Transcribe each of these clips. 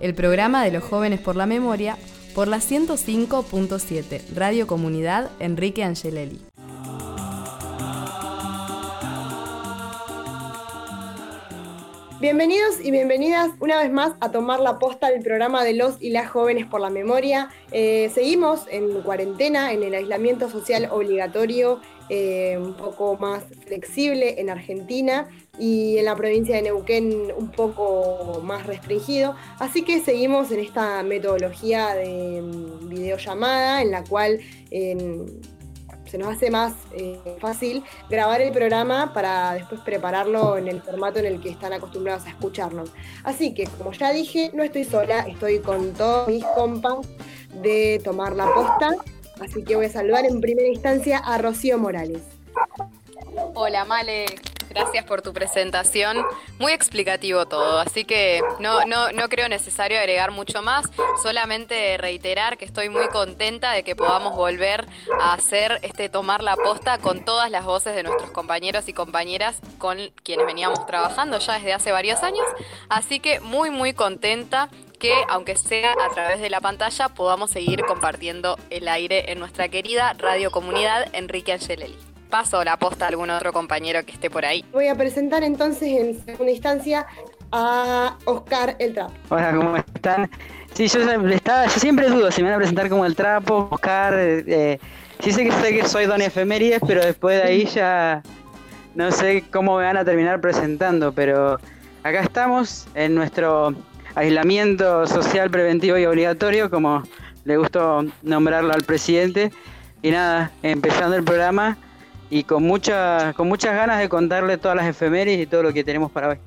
el programa de los jóvenes por la memoria, por la 105.7, Radio Comunidad Enrique Angelelli. Bienvenidos y bienvenidas una vez más a tomar la posta del programa de los y las jóvenes por la memoria. Eh, seguimos en cuarentena, en el aislamiento social obligatorio, eh, un poco más flexible en Argentina y en la provincia de Neuquén un poco más restringido. Así que seguimos en esta metodología de mm, videollamada en la cual se nos hace más eh, fácil grabar el programa para después prepararlo en el formato en el que están acostumbrados a escucharnos. Así que, como ya dije, no estoy sola, estoy con todos mis compas de Tomar la Posta. Así que voy a saludar en primera instancia a Rocío Morales. Hola, Male. Gracias por tu presentación. Muy explicativo todo, así que no, no, no creo necesario agregar mucho más, solamente reiterar que estoy muy contenta de que podamos volver a hacer este tomar la posta con todas las voces de nuestros compañeros y compañeras con quienes veníamos trabajando ya desde hace varios años. Así que muy muy contenta que, aunque sea a través de la pantalla, podamos seguir compartiendo el aire en nuestra querida Radio Comunidad Enrique Angelelli paso la posta a algún otro compañero que esté por ahí. Voy a presentar entonces en segunda instancia a Oscar el Trapo. Hola, ¿cómo están? Sí, yo, estaba, yo siempre dudo si me van a presentar como el Trapo, Oscar. Eh, sí sé que sé que soy Don Efemérides, pero después de ahí ya no sé cómo me van a terminar presentando, pero acá estamos en nuestro aislamiento social preventivo y obligatorio, como le gustó nombrarlo al presidente. Y nada, empezando el programa, y con, mucha, con muchas ganas de contarle todas las efemérides y todo lo que tenemos para hoy.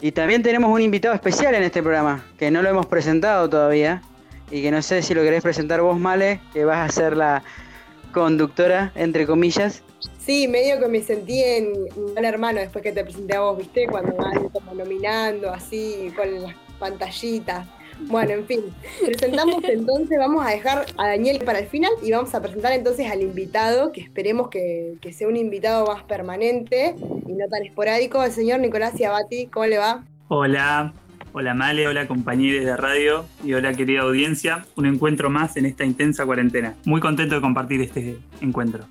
Y también tenemos un invitado especial en este programa, que no lo hemos presentado todavía, y que no sé si lo querés presentar vos, Male, que vas a ser la conductora, entre comillas. Sí, medio que me sentí en un hermano después que te presenté a vos, ¿viste? Cuando van nominando, así, con las pantallitas. Bueno, en fin, presentamos entonces, vamos a dejar a Daniel para el final y vamos a presentar entonces al invitado, que esperemos que, sea un invitado más permanente y no tan esporádico, el señor Nicolás Ciabati. ¿Cómo le va? Hola, hola Male, hola compañeros de radio y hola querida audiencia. Un encuentro más en esta intensa cuarentena. Muy contento de compartir este encuentro.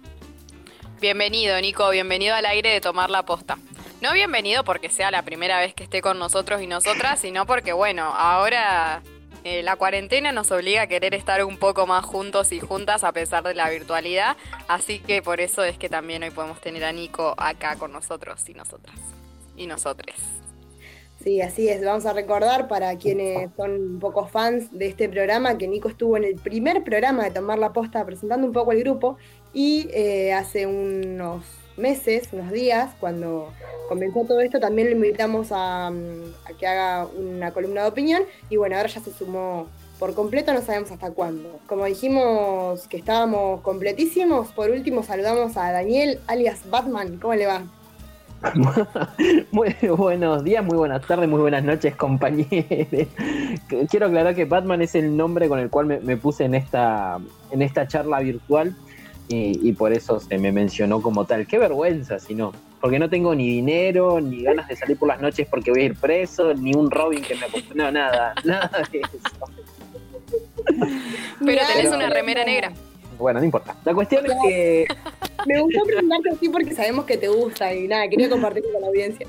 Bienvenido, Nico, bienvenido al aire de tomar la posta. No bienvenido porque sea la primera vez que esté con nosotros y nosotras, sino porque, bueno, ahora eh, la cuarentena nos obliga a querer estar un poco más juntos y juntas a pesar de la virtualidad. Así que por eso es que también hoy podemos tener a Nico acá con nosotros y nosotras. Y nosotres. Sí, así es. Vamos a recordar para quienes son un poco fans de este programa que Nico estuvo en el primer programa de Tomar la Posta presentando un poco el grupo y eh, hace unos meses, unos días, cuando comenzó todo esto, también lo invitamos a, mm, que haga una columna de opinión y bueno, ahora ya se sumó por completo, no sabemos hasta cuándo. Como dijimos que estábamos completísimos, por último saludamos a Daniel, alias Batman, ¿cómo le va? muy buenos días, muy buenas tardes, muy buenas noches, compañeros. Quiero aclarar que Batman es el nombre con el cual me, puse en esta, en esta charla virtual y, por eso se me mencionó como tal. Qué vergüenza, si no. Porque no tengo ni dinero, ni ganas de salir por las noches porque voy a ir preso, ni un Robin que me No, nada, nada de eso. Pero tenés una remera negra. Bueno, no importa. La cuestión es que. Me gustó preguntarte así porque sabemos que te gusta y nada, quería compartirlo con la audiencia.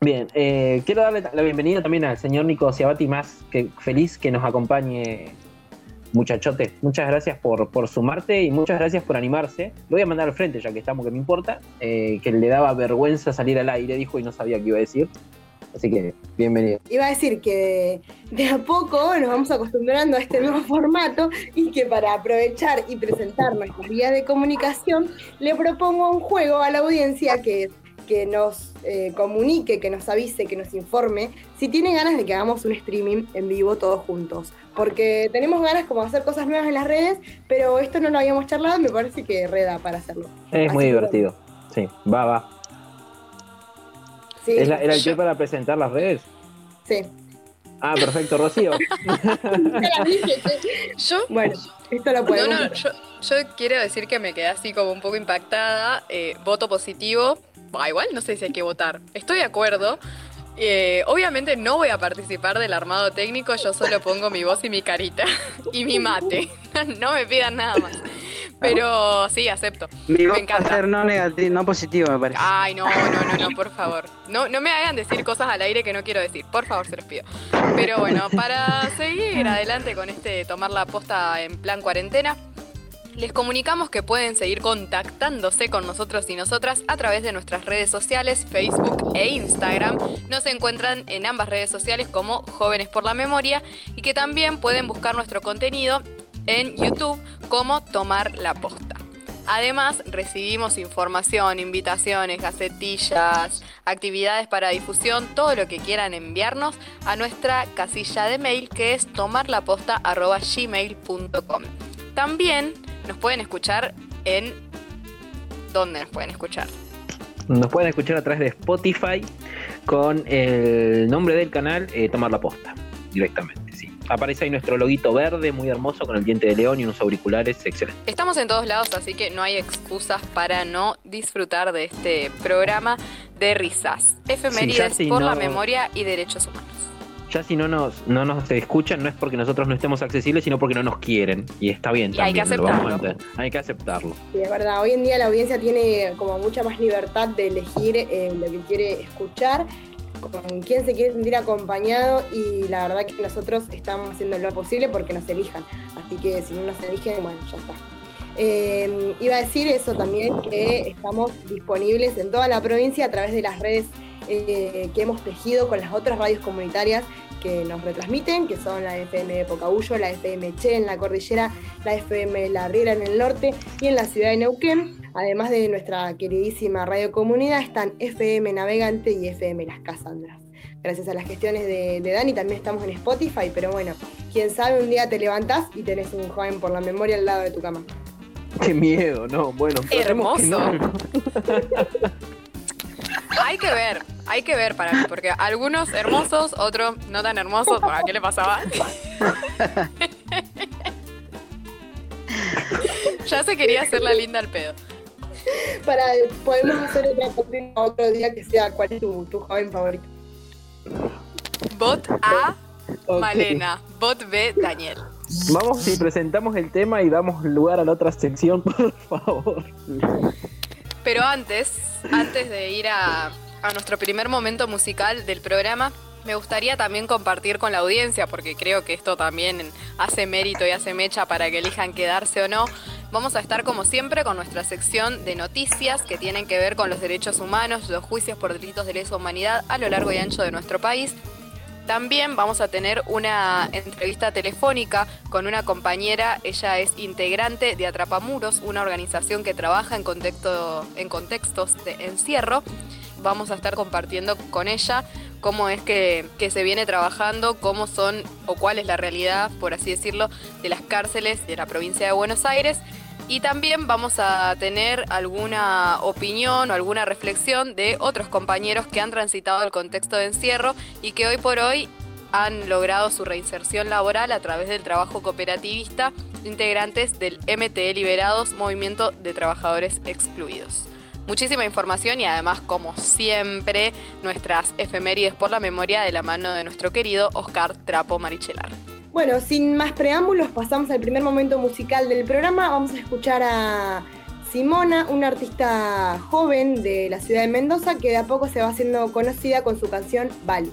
Bien, eh, quiero darle la bienvenida también al señor Nico Ciabati, más que feliz que nos acompañe, muchachote. Muchas gracias por, sumarte y muchas gracias por animarse. Lo voy a mandar al frente, ya que estamos, que me importa. Eh, que le daba vergüenza salir al aire, dijo, y no sabía qué iba a decir. Así que, bienvenido. Iba a decir que de a poco nos vamos acostumbrando a este nuevo formato y que para aprovechar y presentar nuestra vía de comunicación, le propongo un juego a la audiencia que, que nos eh, comunique, que nos avise, que nos informe si tiene ganas de que hagamos un streaming en vivo todos juntos. Porque tenemos ganas como de hacer cosas nuevas en las redes, pero esto no lo habíamos charlado y me parece que reda para hacerlo. Es muy divertido. Sí, va, va. ¿Era el que para presentar las redes? Sí. Ah, perfecto, Rocío. yo, bueno, esto lo puedo. No, no, yo, quiero decir que me quedé así como un poco impactada. Eh, voto positivo. Igual no sé si hay que votar. Estoy de acuerdo. Eh, obviamente no voy a participar del armado técnico, yo solo pongo mi voz y mi carita y mi mate. no me pidan nada más. Pero sí, acepto. Mi me encanta. ser no negativo, no positivo, me parece. Ay, no, no, no, no, por favor. No, no me hagan decir cosas al aire que no quiero decir. Por favor, se los pido. Pero bueno, para seguir adelante con este tomar la posta en plan cuarentena, les comunicamos que pueden seguir contactándose con nosotros y nosotras a través de nuestras redes sociales, Facebook e Instagram. Nos encuentran en ambas redes sociales como Jóvenes por la Memoria y que también pueden buscar nuestro contenido en YouTube como Tomar la Posta. Además, recibimos información, invitaciones, gacetillas, actividades para difusión, todo lo que quieran enviarnos a nuestra casilla de mail que es tomarlaposta.gmail.com. También nos pueden escuchar en... ¿Dónde nos pueden escuchar? Nos pueden escuchar a través de Spotify con el nombre del canal eh, Tomar la Posta, directamente, sí aparece ahí nuestro loguito verde, muy hermoso, con el diente de león y unos auriculares excelentes. Estamos en todos lados, así que no hay excusas para no disfrutar de este programa de risas. Efemérides por la memoria y derechos humanos. Ya si no nos, no nos escuchan, no es porque nosotros no estemos accesibles, sino porque no nos quieren. Y está bien también. Hay que aceptarlo. hay que aceptarlo. Sí, es verdad. Hoy en día la audiencia tiene como mucha más libertad de elegir eh, lo que quiere escuchar con quién se quiere sentir acompañado y la verdad que nosotros estamos haciendo lo posible porque nos elijan. Así que si no nos eligen, bueno, ya está. Eh, iba a decir eso también, que estamos disponibles en toda la provincia a través de las redes eh, que hemos tejido con las otras radios comunitarias que nos retransmiten, que son la FM de Pocahuyo, la FM Che en la cordillera, la FM La Riera en el norte y en la ciudad de Neuquén. Además de nuestra queridísima radio comunidad, están FM Navegante y FM Las Casandras. Gracias a las gestiones de, Dani también estamos en Spotify, pero bueno, quién sabe, un día te levantás y tenés un joven por la memoria al lado de tu cama. Qué miedo, no, bueno. Hermoso. hay que ver, hay que ver para mí, porque algunos hermosos, otros no tan hermosos. ¿Para qué le pasaba? ya se quería hacer la linda al pedo. Para, podemos hacer otra otro día que sea cuál es tu, joven favorito. Bot A, Malena. Bot B, Daniel. Vamos y presentamos el tema y damos lugar a la otra sección, por favor. Pero antes, antes de ir a, nuestro primer momento musical del programa, me gustaría también compartir con la audiencia, porque creo que esto también hace mérito y hace mecha para que elijan quedarse o no. Vamos a estar como siempre con nuestra sección de noticias que tienen que ver con los derechos humanos, los juicios por delitos de lesa humanidad a lo largo y ancho de nuestro país. También vamos a tener una entrevista telefónica con una compañera, ella es integrante de Atrapamuros, una organización que trabaja en, contexto, en contextos de encierro. Vamos a estar compartiendo con ella cómo es que, que, se viene trabajando, cómo son o cuál es la realidad, por así decirlo, de las cárceles de la provincia de Buenos Aires Y también vamos a tener alguna opinión o alguna reflexión de otros compañeros que han transitado el contexto de encierro y que hoy por hoy han logrado su reinserción laboral a través del trabajo cooperativista, integrantes del MTE Liberados, Movimiento de Trabajadores Excluidos. Muchísima información y además, como siempre, nuestras efemérides por la memoria de la mano de nuestro querido Oscar Trapo Marichelar. Bueno, sin más preámbulos, pasamos al primer momento musical del programa. Vamos a escuchar a Simona, una artista joven de la ciudad de Mendoza que de a poco se va haciendo conocida con su canción Bali.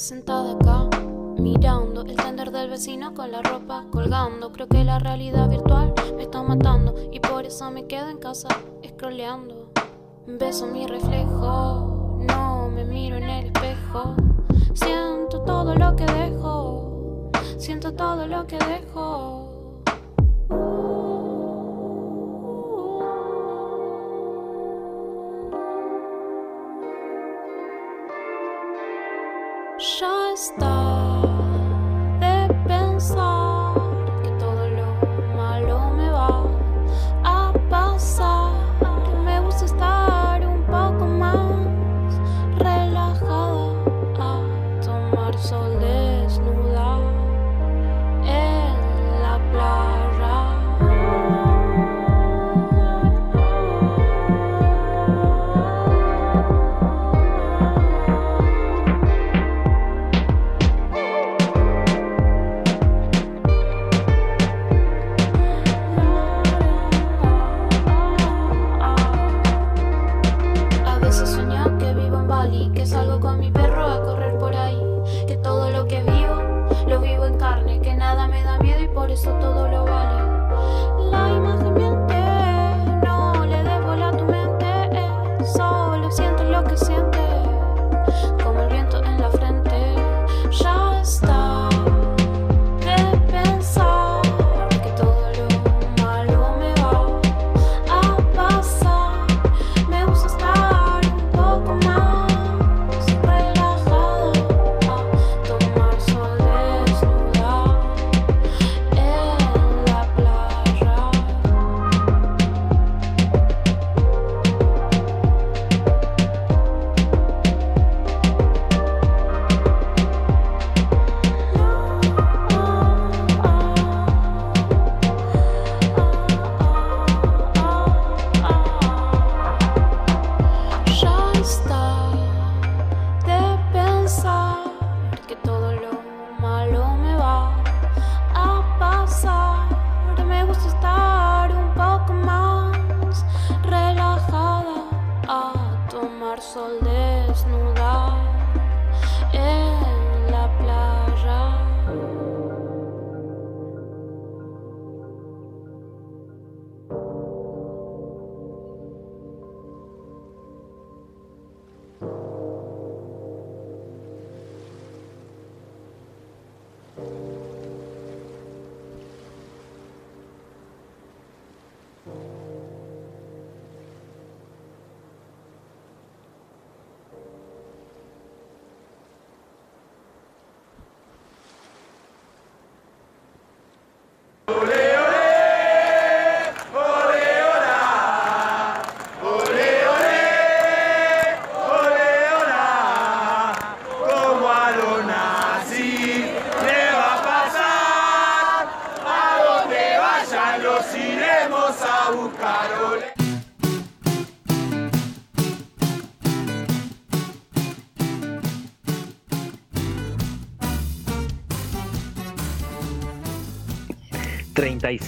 Sentada acá, mirando el tender del vecino con la ropa colgando. Creo que la realidad virtual me está matando y por eso me quedo en casa scrolleando. Beso mi reflejo, no me miro en el espejo. Siento todo lo que dejo, siento todo lo que dejo.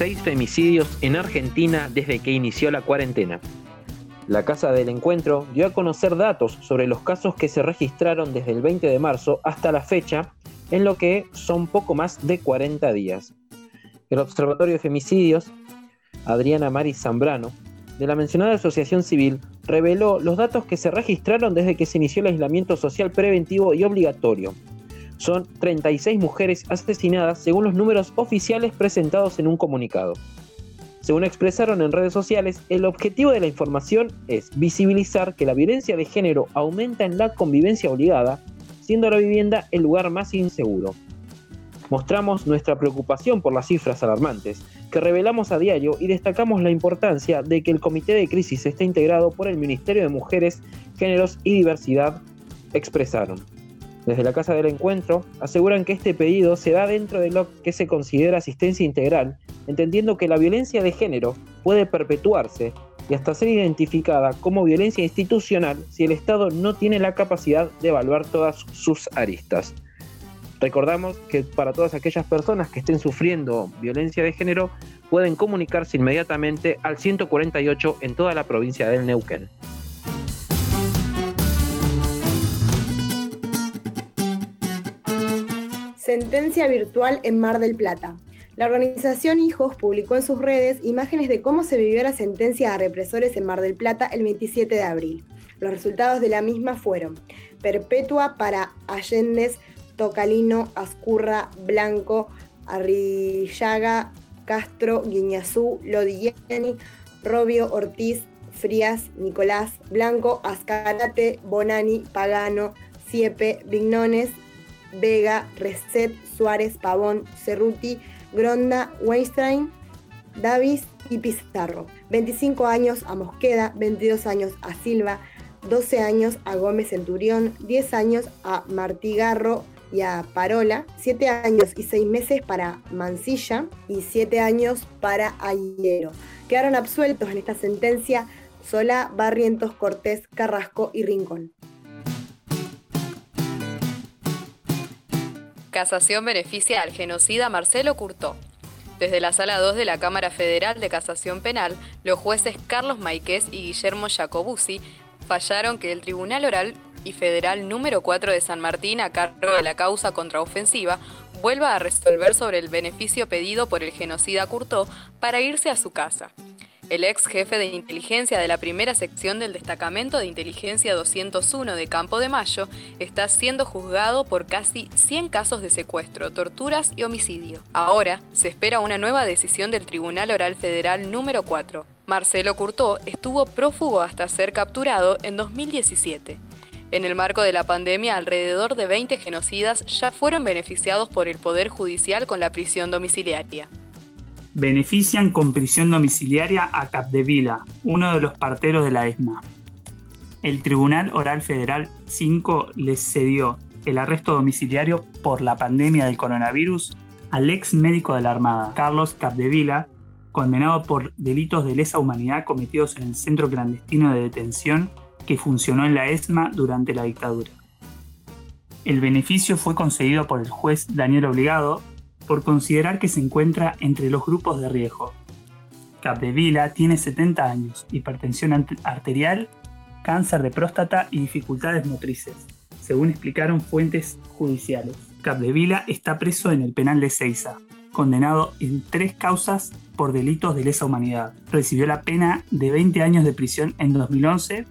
36 femicidios en Argentina desde que inició la cuarentena. La Casa del Encuentro dio a conocer datos sobre los casos que se registraron desde el 20 de marzo hasta la fecha, en lo que son poco más de 40 días. El Observatorio de Femicidios, Adriana Mari Zambrano, de la mencionada Asociación Civil, reveló los datos que se registraron desde que se inició el aislamiento social preventivo y obligatorio. Son 36 mujeres asesinadas según los números oficiales presentados en un comunicado. Según expresaron en redes sociales, el objetivo de la información es visibilizar que la violencia de género aumenta en la convivencia obligada, siendo la vivienda el lugar más inseguro. Mostramos nuestra preocupación por las cifras alarmantes que revelamos a diario y destacamos la importancia de que el comité de crisis esté integrado por el Ministerio de Mujeres, Géneros y Diversidad, expresaron. Desde la Casa del Encuentro aseguran que este pedido se da dentro de lo que se considera asistencia integral, entendiendo que la violencia de género puede perpetuarse y hasta ser identificada como violencia institucional si el Estado no tiene la capacidad de evaluar todas sus aristas. Recordamos que para todas aquellas personas que estén sufriendo violencia de género pueden comunicarse inmediatamente al 148 en toda la provincia del Neuquén. Sentencia virtual en Mar del Plata. La organización Hijos publicó en sus redes imágenes de cómo se vivió la sentencia a represores en Mar del Plata el 27 de abril. Los resultados de la misma fueron perpetua para Allende, Tocalino, Ascurra, Blanco, Arrillaga, Castro, Guiñazú, Lodigiani, Robio, Ortiz, Frías, Nicolás, Blanco, Ascarate, Bonani, Pagano, Siepe, Vignones, Vega, Reset, Suárez, Pavón, Cerruti, Gronda, Weinstein, Davis y Pizarro. 25 años a Mosqueda, 22 años a Silva, 12 años a Gómez Centurión, 10 años a Martigarro y a Parola, 7 años y 6 meses para Mancilla y 7 años para Ayero. Quedaron absueltos en esta sentencia Solá, Barrientos, Cortés, Carrasco y Rincón. Casación beneficia al genocida Marcelo Curtó. Desde la Sala 2 de la Cámara Federal de Casación Penal, los jueces Carlos Maiquez y Guillermo Jacobuzzi fallaron que el Tribunal Oral y Federal número 4 de San Martín, a cargo de la causa contraofensiva, vuelva a resolver sobre el beneficio pedido por el genocida Curtó para irse a su casa. El ex jefe de inteligencia de la primera sección del destacamento de inteligencia 201 de Campo de Mayo está siendo juzgado por casi 100 casos de secuestro, torturas y homicidio. Ahora se espera una nueva decisión del Tribunal Oral Federal número 4. Marcelo Curtó estuvo prófugo hasta ser capturado en 2017. En el marco de la pandemia, alrededor de 20 genocidas ya fueron beneficiados por el Poder Judicial con la prisión domiciliaria benefician con prisión domiciliaria a Capdevila, uno de los parteros de la ESMA. El Tribunal Oral Federal 5 les cedió el arresto domiciliario por la pandemia del coronavirus al ex médico de la Armada, Carlos Capdevila, condenado por delitos de lesa humanidad cometidos en el centro clandestino de detención que funcionó en la ESMA durante la dictadura. El beneficio fue concedido por el juez Daniel Obligado por considerar que se encuentra entre los grupos de riesgo. Capdevila tiene 70 años, hipertensión arterial, cáncer de próstata y dificultades motrices, según explicaron fuentes judiciales. Capdevila está preso en el penal de Ceiza, condenado en tres causas por delitos de lesa humanidad. Recibió la pena de 20 años de prisión en 2011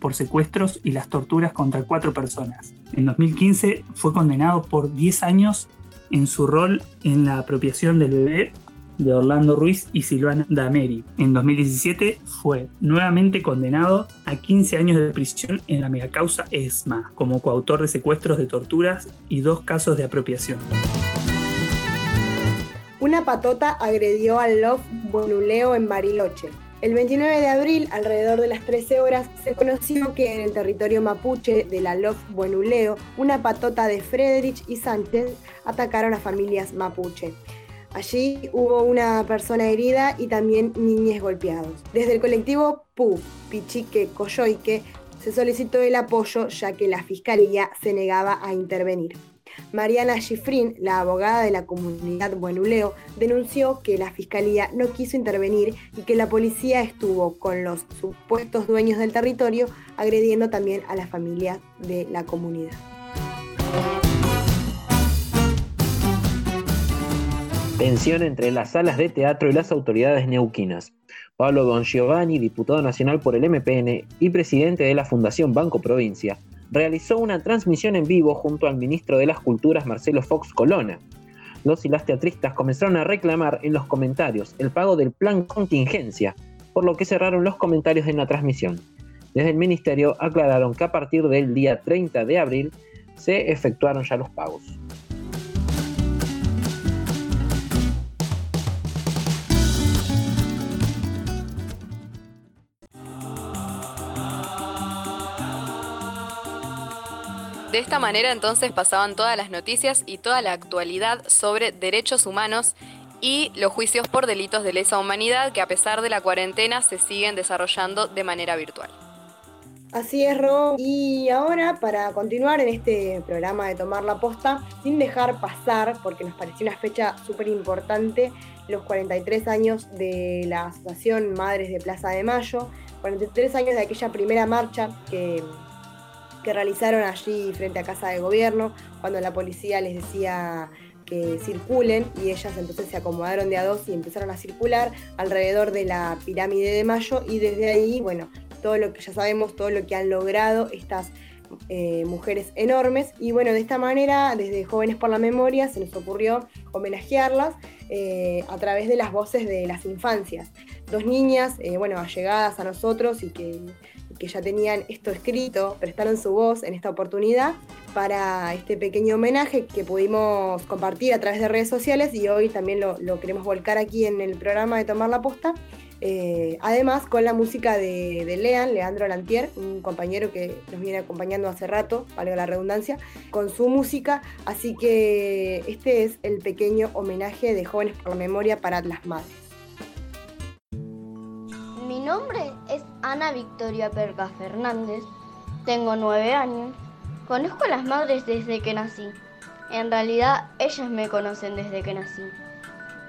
por secuestros y las torturas contra cuatro personas. En 2015 fue condenado por 10 años en su rol en la apropiación del bebé de Orlando Ruiz y Silvana Dameri. En 2017 fue nuevamente condenado a 15 años de prisión en la megacausa ESMA, como coautor de secuestros de torturas y dos casos de apropiación. Una patota agredió al Love Bonuleo en Bariloche. El 29 de abril, alrededor de las 13 horas, se conoció que en el territorio mapuche de la Lof Buenuleo, una patota de Frederich y Sánchez atacaron a familias mapuche. Allí hubo una persona herida y también niñes golpeados. Desde el colectivo PU, Pichique, Coyoique, se solicitó el apoyo ya que la fiscalía se negaba a intervenir. Mariana Schifrin, la abogada de la comunidad Buenuleo, denunció que la fiscalía no quiso intervenir y que la policía estuvo con los supuestos dueños del territorio agrediendo también a la familia de la comunidad. Tensión entre las salas de teatro y las autoridades neuquinas. Pablo Don Giovanni, diputado nacional por el MPN y presidente de la Fundación Banco Provincia, realizó una transmisión en vivo junto al ministro de las Culturas Marcelo Fox Colona. Los y las teatristas comenzaron a reclamar en los comentarios el pago del plan contingencia, por lo que cerraron los comentarios en la transmisión. Desde el ministerio aclararon que a partir del día 30 de abril se efectuaron ya los pagos. De esta manera entonces pasaban todas las noticias y toda la actualidad sobre derechos humanos y los juicios por delitos de lesa humanidad que a pesar de la cuarentena se siguen desarrollando de manera virtual. Así es, Ro. Y ahora, para continuar en este programa de Tomar la Posta, sin dejar pasar, porque nos pareció una fecha súper importante, los 43 años de la Asociación Madres de Plaza de Mayo, 43 años de aquella primera marcha que que realizaron allí frente a Casa de Gobierno, cuando la policía les decía que circulen y ellas entonces se acomodaron de a dos y empezaron a circular alrededor de la pirámide de Mayo y desde ahí, bueno, todo lo que ya sabemos, todo lo que han logrado estas eh, mujeres enormes y bueno, de esta manera, desde Jóvenes por la Memoria se nos ocurrió homenajearlas eh, a través de las voces de las infancias. Dos niñas, eh, bueno, allegadas a nosotros y que que ya tenían esto escrito, prestaron su voz en esta oportunidad para este pequeño homenaje que pudimos compartir a través de redes sociales y hoy también lo, queremos volcar aquí en el programa de Tomar la Posta. Eh, además, con la música de, de, Lean, Leandro Lantier, un compañero que nos viene acompañando hace rato, valga la redundancia, con su música. Así que este es el pequeño homenaje de Jóvenes por la Memoria para las Madres. Nombre es Ana Victoria Perga Fernández, tengo nueve años, conozco a las madres desde que nací. En realidad, ellas me conocen desde que nací.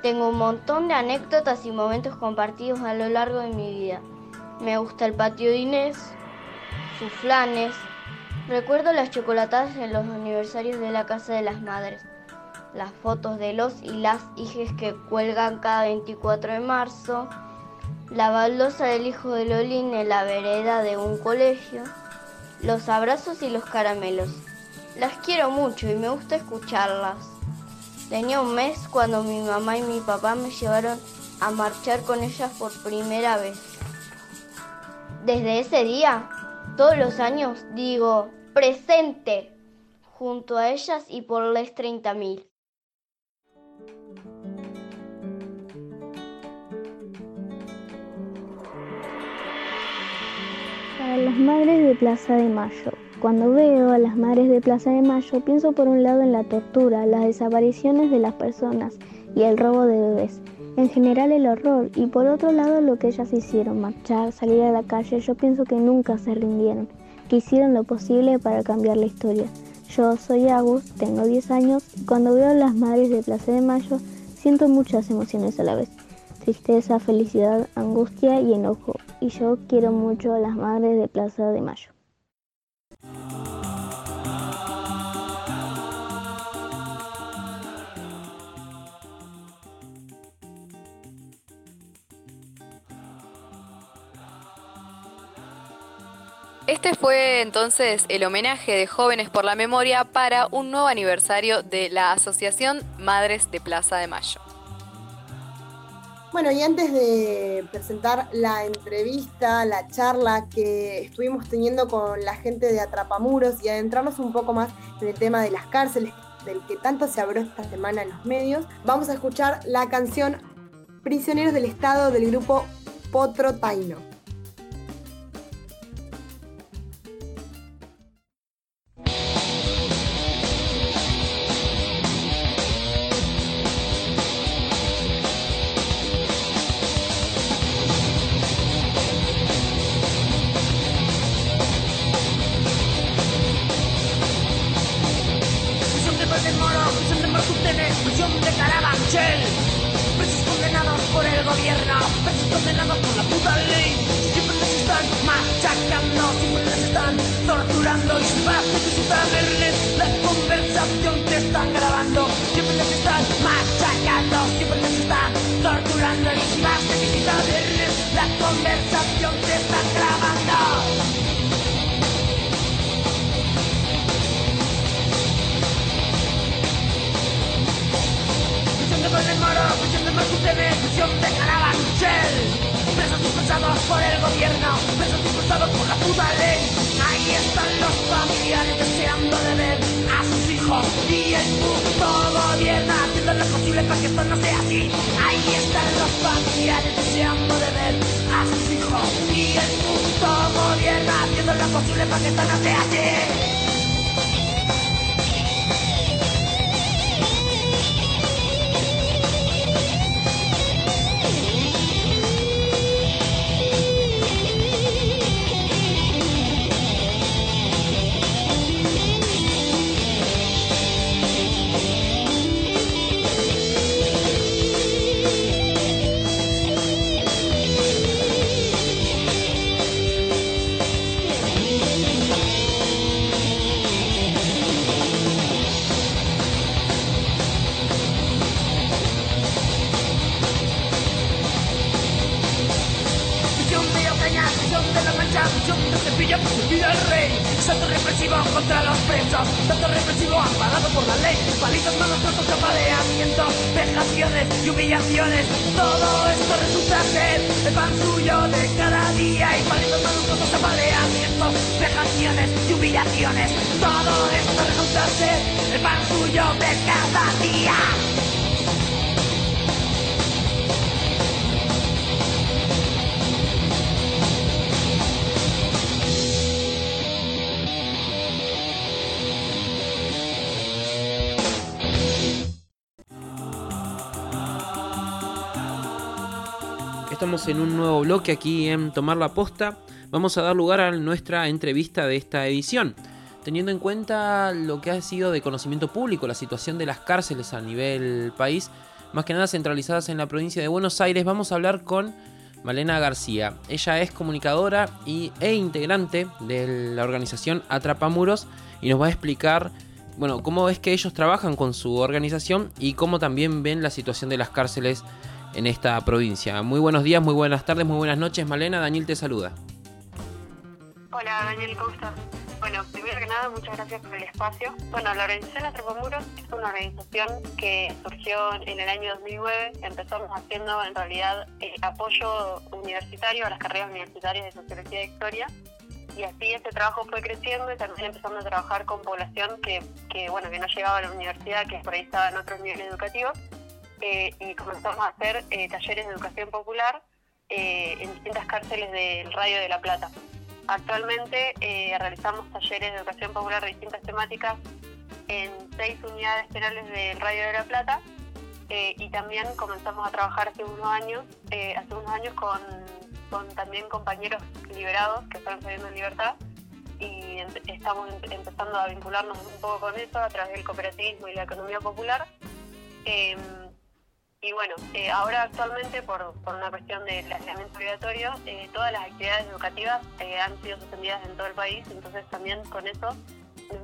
Tengo un montón de anécdotas y momentos compartidos a lo largo de mi vida. Me gusta el patio de Inés, sus flanes. Recuerdo las chocolatadas en los aniversarios de la Casa de las Madres. Las fotos de los y las hijes que cuelgan cada 24 de marzo la baldosa del hijo de Lolín en la vereda de un colegio, los abrazos y los caramelos. Las quiero mucho y me gusta escucharlas. Tenía un mes cuando mi mamá y mi papá me llevaron a marchar con ellas por primera vez. Desde ese día, todos los años digo, presente, junto a ellas y por les 30.000. Para las madres de Plaza de Mayo. Cuando veo a las madres de Plaza de Mayo, pienso por un lado en la tortura, las desapariciones de las personas y el robo de bebés. En general el horror y por otro lado lo que ellas hicieron, marchar, salir a la calle, yo pienso que nunca se rindieron, que hicieron lo posible para cambiar la historia. Yo soy Agus, tengo 10 años y cuando veo a las madres de Plaza de Mayo siento muchas emociones a la vez tristeza, felicidad, angustia y enojo. Y yo quiero mucho a las madres de Plaza de Mayo. Este fue entonces el homenaje de Jóvenes por la Memoria para un nuevo aniversario de la Asociación Madres de Plaza de Mayo. Bueno, y antes de presentar la entrevista, la charla que estuvimos teniendo con la gente de Atrapamuros y adentrarnos un poco más en el tema de las cárceles, del que tanto se habló esta semana en los medios, vamos a escuchar la canción Prisioneros del Estado del grupo Potro Taino. en ejecución de Carabanchel. Presos impulsados por el gobierno, presos impulsados por la puta ley. Ahí están los familiares deseando de ver a sus hijos y el puto gobierno haciendo lo posible para que esto no sea así. Ahí están los familiares deseando de ver a sus hijos y el puto gobierno haciendo lo posible para que esto no sea así. El pan suyo de cada día. Estamos en un nuevo bloque aquí en Tomar la Posta. Vamos a dar lugar a nuestra entrevista de esta edición. Teniendo en cuenta lo que ha sido de conocimiento público, la situación de las cárceles a nivel país, más que nada centralizadas en la provincia de Buenos Aires, vamos a hablar con Malena García. Ella es comunicadora y, e integrante de la organización Atrapamuros y nos va a explicar bueno, cómo es que ellos trabajan con su organización y cómo también ven la situación de las cárceles en esta provincia. Muy buenos días, muy buenas tardes, muy buenas noches, Malena. Daniel te saluda. Hola Daniel, ¿cómo estás? Bueno, primero que nada, muchas gracias por el espacio. Bueno, la organización Atrapamuros es una organización que surgió en el año 2009. Empezamos haciendo en realidad eh, apoyo universitario a las carreras universitarias de Sociología e Historia. Y así este trabajo fue creciendo y también empezando a trabajar con población que, que, bueno, que no llegaba a la universidad, que por ahí estaba en otros niveles educativos. Eh, y comenzamos a hacer eh, talleres de educación popular en distintas cárceles del Radio de la Plata. Actualmente eh, realizamos talleres de educación popular de distintas temáticas en seis unidades penales del Radio de la Plata eh, y también comenzamos a trabajar hace unos años, eh, hace unos años con, con también compañeros liberados que están saliendo en libertad y em- estamos em- empezando a vincularnos un poco con eso a través del cooperativismo y la economía popular. Y bueno, eh, ahora actualmente por, por una cuestión del aislamiento obligatorio, eh, todas las actividades educativas eh, han sido suspendidas en todo el país, entonces también con eso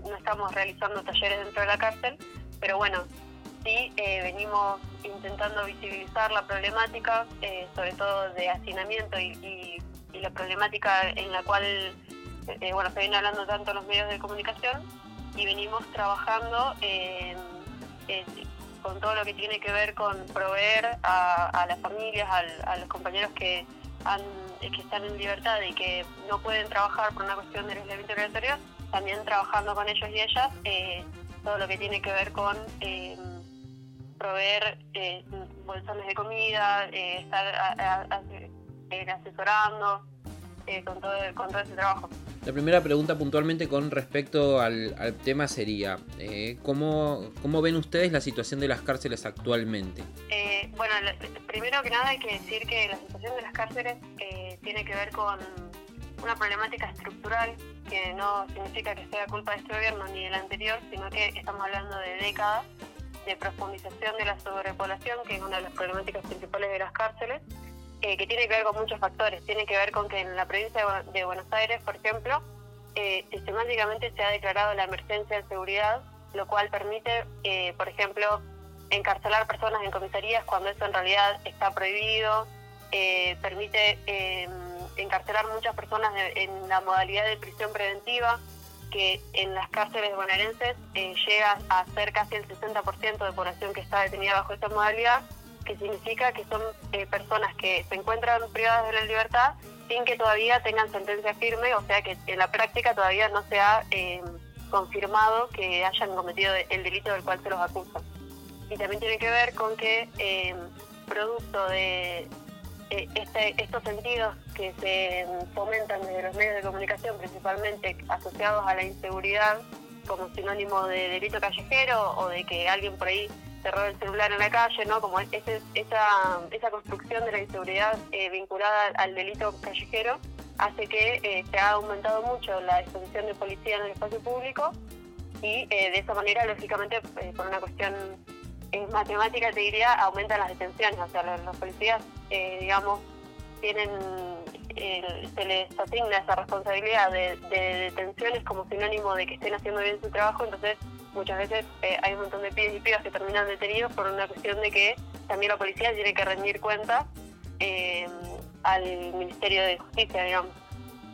no- estamos realizando talleres dentro de la cárcel, pero bueno, sí venimos intentando visibilizar la problemática, sobre todo de hacinamiento y, la problemática en la cual bueno, se viene hablando tanto los medios de comunicación y venimos trabajando en- con todo lo que tiene que ver con proveer a, a las familias, a los compañeros que, están en libertad y que no pueden trabajar por una cuestión del aislamiento obligatorio, también trabajando con ellos y ellas eh, todo lo que tiene que ver con eh, proveer eh, bolsones de comida, eh, estar a- eh, asesorando eh, con, todo, con todo ese trabajo. La primera pregunta puntualmente con respecto al, al tema sería, eh, ¿cómo, ¿cómo ven ustedes la situación de las cárceles actualmente? Eh, bueno, primero que nada hay que decir que la situación de las cárceles eh, tiene que ver con una problemática estructural que no significa que sea culpa de este gobierno ni del anterior, sino que estamos hablando de décadas de profundización de la sobrepoblación, que es una de las problemáticas principales de las cárceles, eh, que tiene que ver con muchos factores. Tiene que ver con que en la provincia de Bu- de Buenos Aires, por ejemplo, eh, sistemáticamente se ha declarado la emergencia de seguridad, lo cual permite, eh, por ejemplo, encarcelar personas en comisarías cuando eso en realidad está prohibido, permite eh, encarcelar muchas personas en la modalidad de prisión preventiva, que en las cárceles bonaerenses llega a ser casi el 60% de población que está detenida bajo esta modalidad, que significa que son eh, personas que se encuentran privadas de la libertad sin que todavía tengan sentencia firme, o sea que en la práctica todavía no se ha eh, confirmado que hayan cometido el delito del cual se los acusa. Y también tiene que ver con que eh, producto de este, estos sentidos que se fomentan desde los medios de comunicación, principalmente asociados a la inseguridad como sinónimo de delito callejero o de que alguien por ahí te robe el celular en la calle, ¿no? Como esa, esa construcción de la inseguridad eh, vinculada al delito callejero hace que eh, se ha aumentado mucho la exposición de policía en el espacio público y eh, de esa manera, lógicamente, por una cuestión matemática, te diría, aumentan las detenciones. O sea, los, policías, digamos, tienen se les asigna esa responsabilidad de, detenciones como sinónimo de que estén haciendo bien su trabajo, entonces muchas veces eh, hay un montón de pibes y pibas que terminan detenidos por una cuestión de que también la policía tiene que rendir cuenta eh, al Ministerio de Justicia, digamos.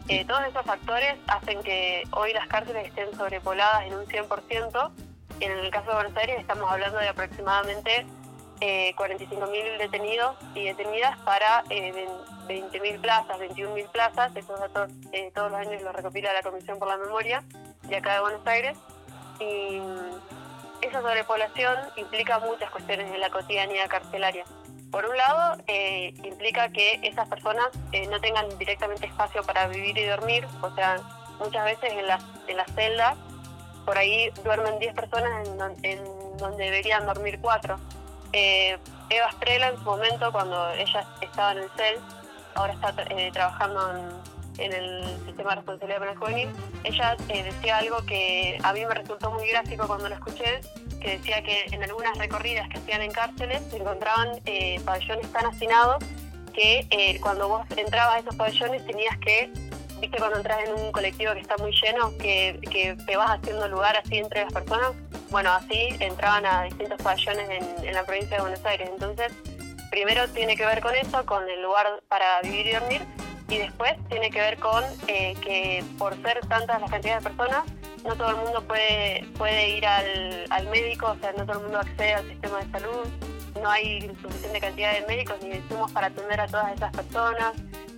Eh, todos esos factores hacen que hoy las cárceles estén sobrepobladas en un 100%. En el caso de Buenos Aires estamos hablando de aproximadamente eh, 45.000 detenidos y detenidas para 20.000 plazas, 21.000 plazas. Esos datos todos los años los recopila la Comisión por la Memoria de acá de Buenos Aires y esa sobrepoblación implica muchas cuestiones en la cotidianidad carcelaria. Por un lado, eh, implica que esas personas eh, no tengan directamente espacio para vivir y dormir, o sea, muchas veces en la, en la celda, por ahí duermen 10 personas en, donde deberían dormir 4. Eh, Eva Estrella en su momento, cuando ella estaba en el CEL, ahora está trabajando en en el sistema de responsabilidad penal juvenil, ella eh, decía algo que a mí me resultó muy gráfico cuando lo escuché, que decía que en algunas recorridas que hacían en cárceles se encontraban eh, pabellones tan hacinados que eh, cuando vos entrabas a esos pabellones tenías que, viste cuando entras en un colectivo que está muy lleno, que, que te vas haciendo lugar así entre las personas, bueno, así entraban a distintos pabellones en, en la provincia de Buenos Aires. Entonces, primero tiene que ver con eso, con el lugar para vivir y dormir, y después tiene que ver con eh, que por ser tantas las cantidades de personas, no todo el mundo puede, puede ir al, médico, o sea, no todo el mundo accede al sistema de salud, no hay suficiente cantidad de médicos ni de insumos para atender a todas esas personas,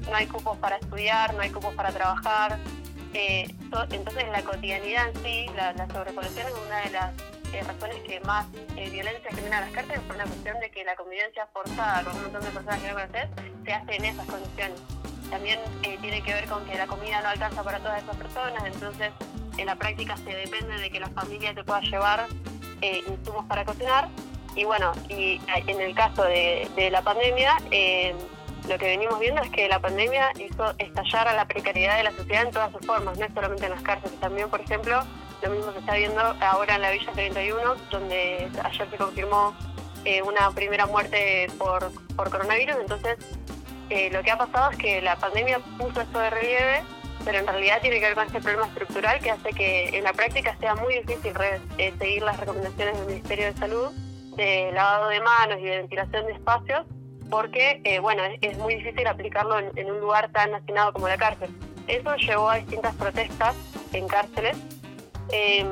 no hay cupos para estudiar, no hay cupos para trabajar. Eh, entonces, la cotidianidad en sí, la, sobrepoblación es una de las eh, razones que más violencia genera las cárceles por una cuestión de que la convivencia forzada con un montón de personas que no conoces se hace en esas condiciones también eh, tiene que ver con que la comida no alcanza para todas esas personas, entonces en la práctica se depende de que la familia te pueda llevar eh, insumos para cocinar. Y bueno, y en el caso de, la pandemia, eh, lo que venimos viendo es que la pandemia hizo estallar a la precariedad de la sociedad en todas sus formas, no es solamente en las cárceles, también, por ejemplo, lo mismo se está viendo ahora en la Villa 31, donde ayer se confirmó una primera muerte por, por coronavirus, entonces eh, lo que ha pasado es que la pandemia puso esto de relieve, pero en realidad tiene que ver con este problema estructural que hace que en la práctica sea muy difícil eh, seguir las recomendaciones del Ministerio de Salud de lavado de manos y de ventilación de espacios, porque eh, bueno, es, muy difícil aplicarlo en, un lugar tan hacinado como la cárcel. Eso llevó a distintas protestas en cárceles, em,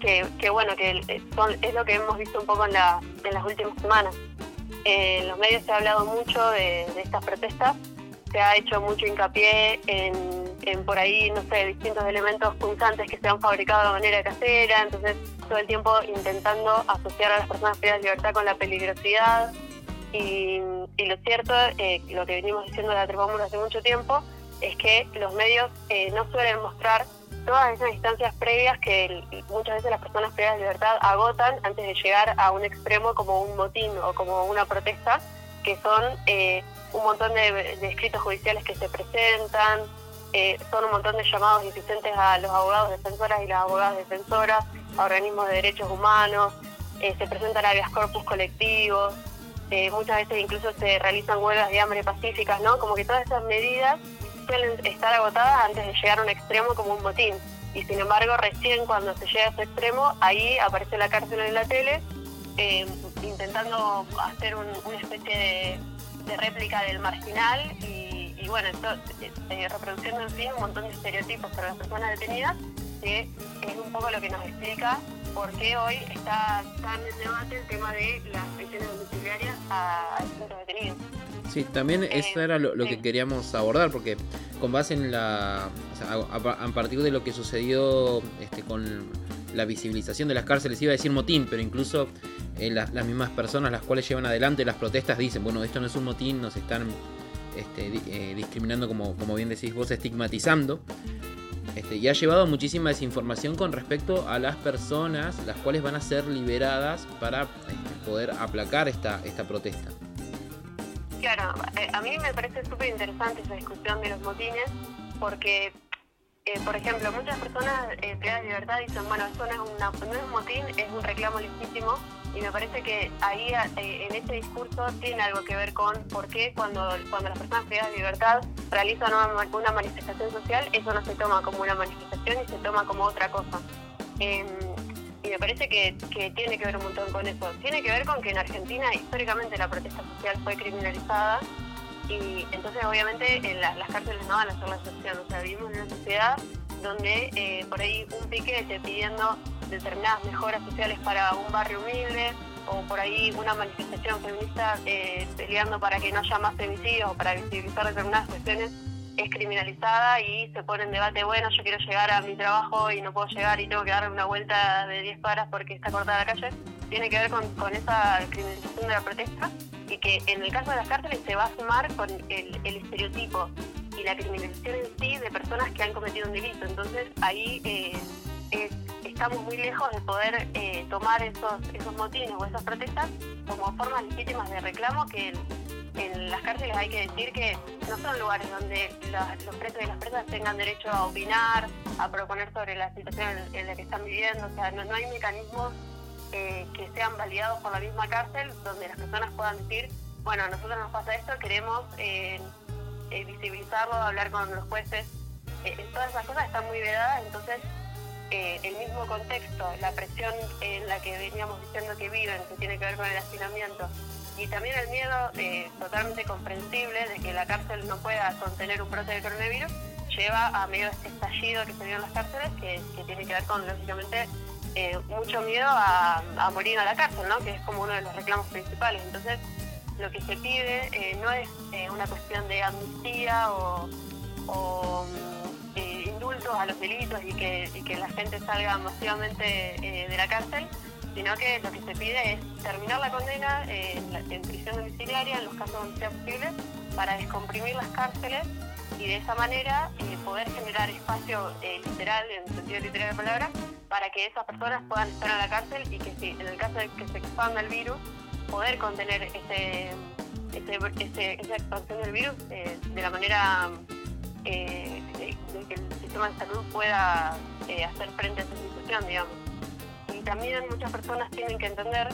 que, bueno, que es lo que hemos visto un poco en, en las últimas semanas. En los medios se ha hablado mucho de, estas protestas, se ha hecho mucho hincapié en, por ahí, no sé, distintos elementos punzantes que se han fabricado de manera casera, entonces todo el tiempo intentando asociar a las personas privadas de libertad con la peligrosidad. Y, lo cierto, eh, lo que venimos diciendo de la Trepamura hace mucho tiempo, es que los medios eh, no suelen mostrar todas esas instancias previas que muchas veces las personas previas de libertad agotan antes de llegar a un extremo como un motín o como una protesta, que son eh, un montón de, escritos judiciales que se presentan, eh, son un montón de llamados insistentes a los abogados defensoras y las abogadas defensoras, a organismos de derechos humanos, eh, se presentan habeas corpus colectivos, muchas veces incluso se realizan huelgas de hambre pacíficas, ¿no? Como que todas esas medidas estar agotadas antes de llegar a un extremo como un botín. Y sin embargo, recién cuando se llega a ese extremo, ahí aparece la cárcel en la tele, eh, intentando hacer una especie de, réplica del marginal y, bueno, esto, eh, reproduciendo en fin un montón de estereotipos para las personas detenidas, que es un poco lo que nos explica por qué hoy está tan en debate el tema de las prisiones domiciliarias a, a distintos detenidos. Sí, también eso era lo, lo que queríamos abordar, porque con base en la. o sea, a, partir de lo que sucedió este, con la visibilización de las cárceles, iba a decir motín, pero incluso eh, las, las mismas personas las cuales llevan adelante las protestas dicen: bueno, esto no es un motín, nos están este, eh, discriminando, como, como bien decís vos, estigmatizando. Este, y ha llevado muchísima desinformación con respecto a las personas las cuales van a ser liberadas para este, poder aplacar esta, esta protesta. Claro, eh, a mí me parece súper interesante esa discusión de los motines, porque, eh, por ejemplo, muchas personas eh, privadas de libertad dicen, bueno, esto no es, no es un motín, es un reclamo legítimo, y me parece que ahí eh, en ese discurso tiene algo que ver con por qué cuando, cuando las personas privadas de libertad realizan una manifestación social, eso no se toma como una manifestación y se toma como otra cosa. Em, y me parece que, que tiene que ver un montón con eso. Tiene que ver con que en Argentina históricamente la protesta social fue criminalizada y entonces obviamente en la- las cárceles no van a ser la excepción. O sea, vivimos en una sociedad donde eh, por ahí un piquete pidiendo determinadas mejoras sociales para un barrio humilde o por ahí una manifestación feminista eh, peleando para que no haya más femicidios o para visibilizar determinadas cuestiones es criminalizada y se pone en debate, bueno, yo quiero llegar a mi trabajo y no puedo llegar y tengo que dar una vuelta de 10 cuadras porque está cortada la calle, tiene que ver con, con esa criminalización de la protesta y que en el caso de las cárceles se va a sumar con el, el estereotipo y la criminalización en sí de personas que han cometido un delito. Entonces ahí eh, es- estamos muy lejos de poder eh, tomar esos, esos motines o esas protestas como formas legítimas de reclamo que en las cárceles hay que decir que no son lugares donde los presos y las presas tengan derecho a opinar, a proponer sobre la situación en, la que están viviendo. O sea, no, hay mecanismos eh, que sean validados por la misma cárcel donde las personas puedan decir, bueno, a nosotros nos pasa esto, queremos eh, eh, visibilizarlo, hablar con los jueces. Todas esas cosas están muy vedadas, entonces el mismo contexto, la presión en la que veníamos diciendo que viven, que tiene que ver con el hacinamiento, y también el miedo eh, totalmente comprensible de que la cárcel no pueda contener un brote de coronavirus, lleva a medio este estallido que se dio en las cárceles, que, tiene que ver con, lógicamente, eh, mucho miedo a, morir a la cárcel, ¿no? que es como uno de los reclamos principales. Entonces, lo que se pide eh, no es una cuestión de amnistía o, mm, indultos a los delitos y que, y que la gente salga masivamente de la cárcel, sino que lo que se pide es terminar la condena en, prisión domiciliaria en los casos donde sea posible para descomprimir las cárceles y de esa manera eh, poder generar espacio eh, literal, en sentido literal de la palabra, para que esas personas puedan estar en la cárcel y que si en el caso de que se expanda el virus, poder contener ese, ese- ese- esa expansión del virus eh, de la manera que el sistema de salud pueda hacer frente a esa situación, digamos. También muchas personas tienen que entender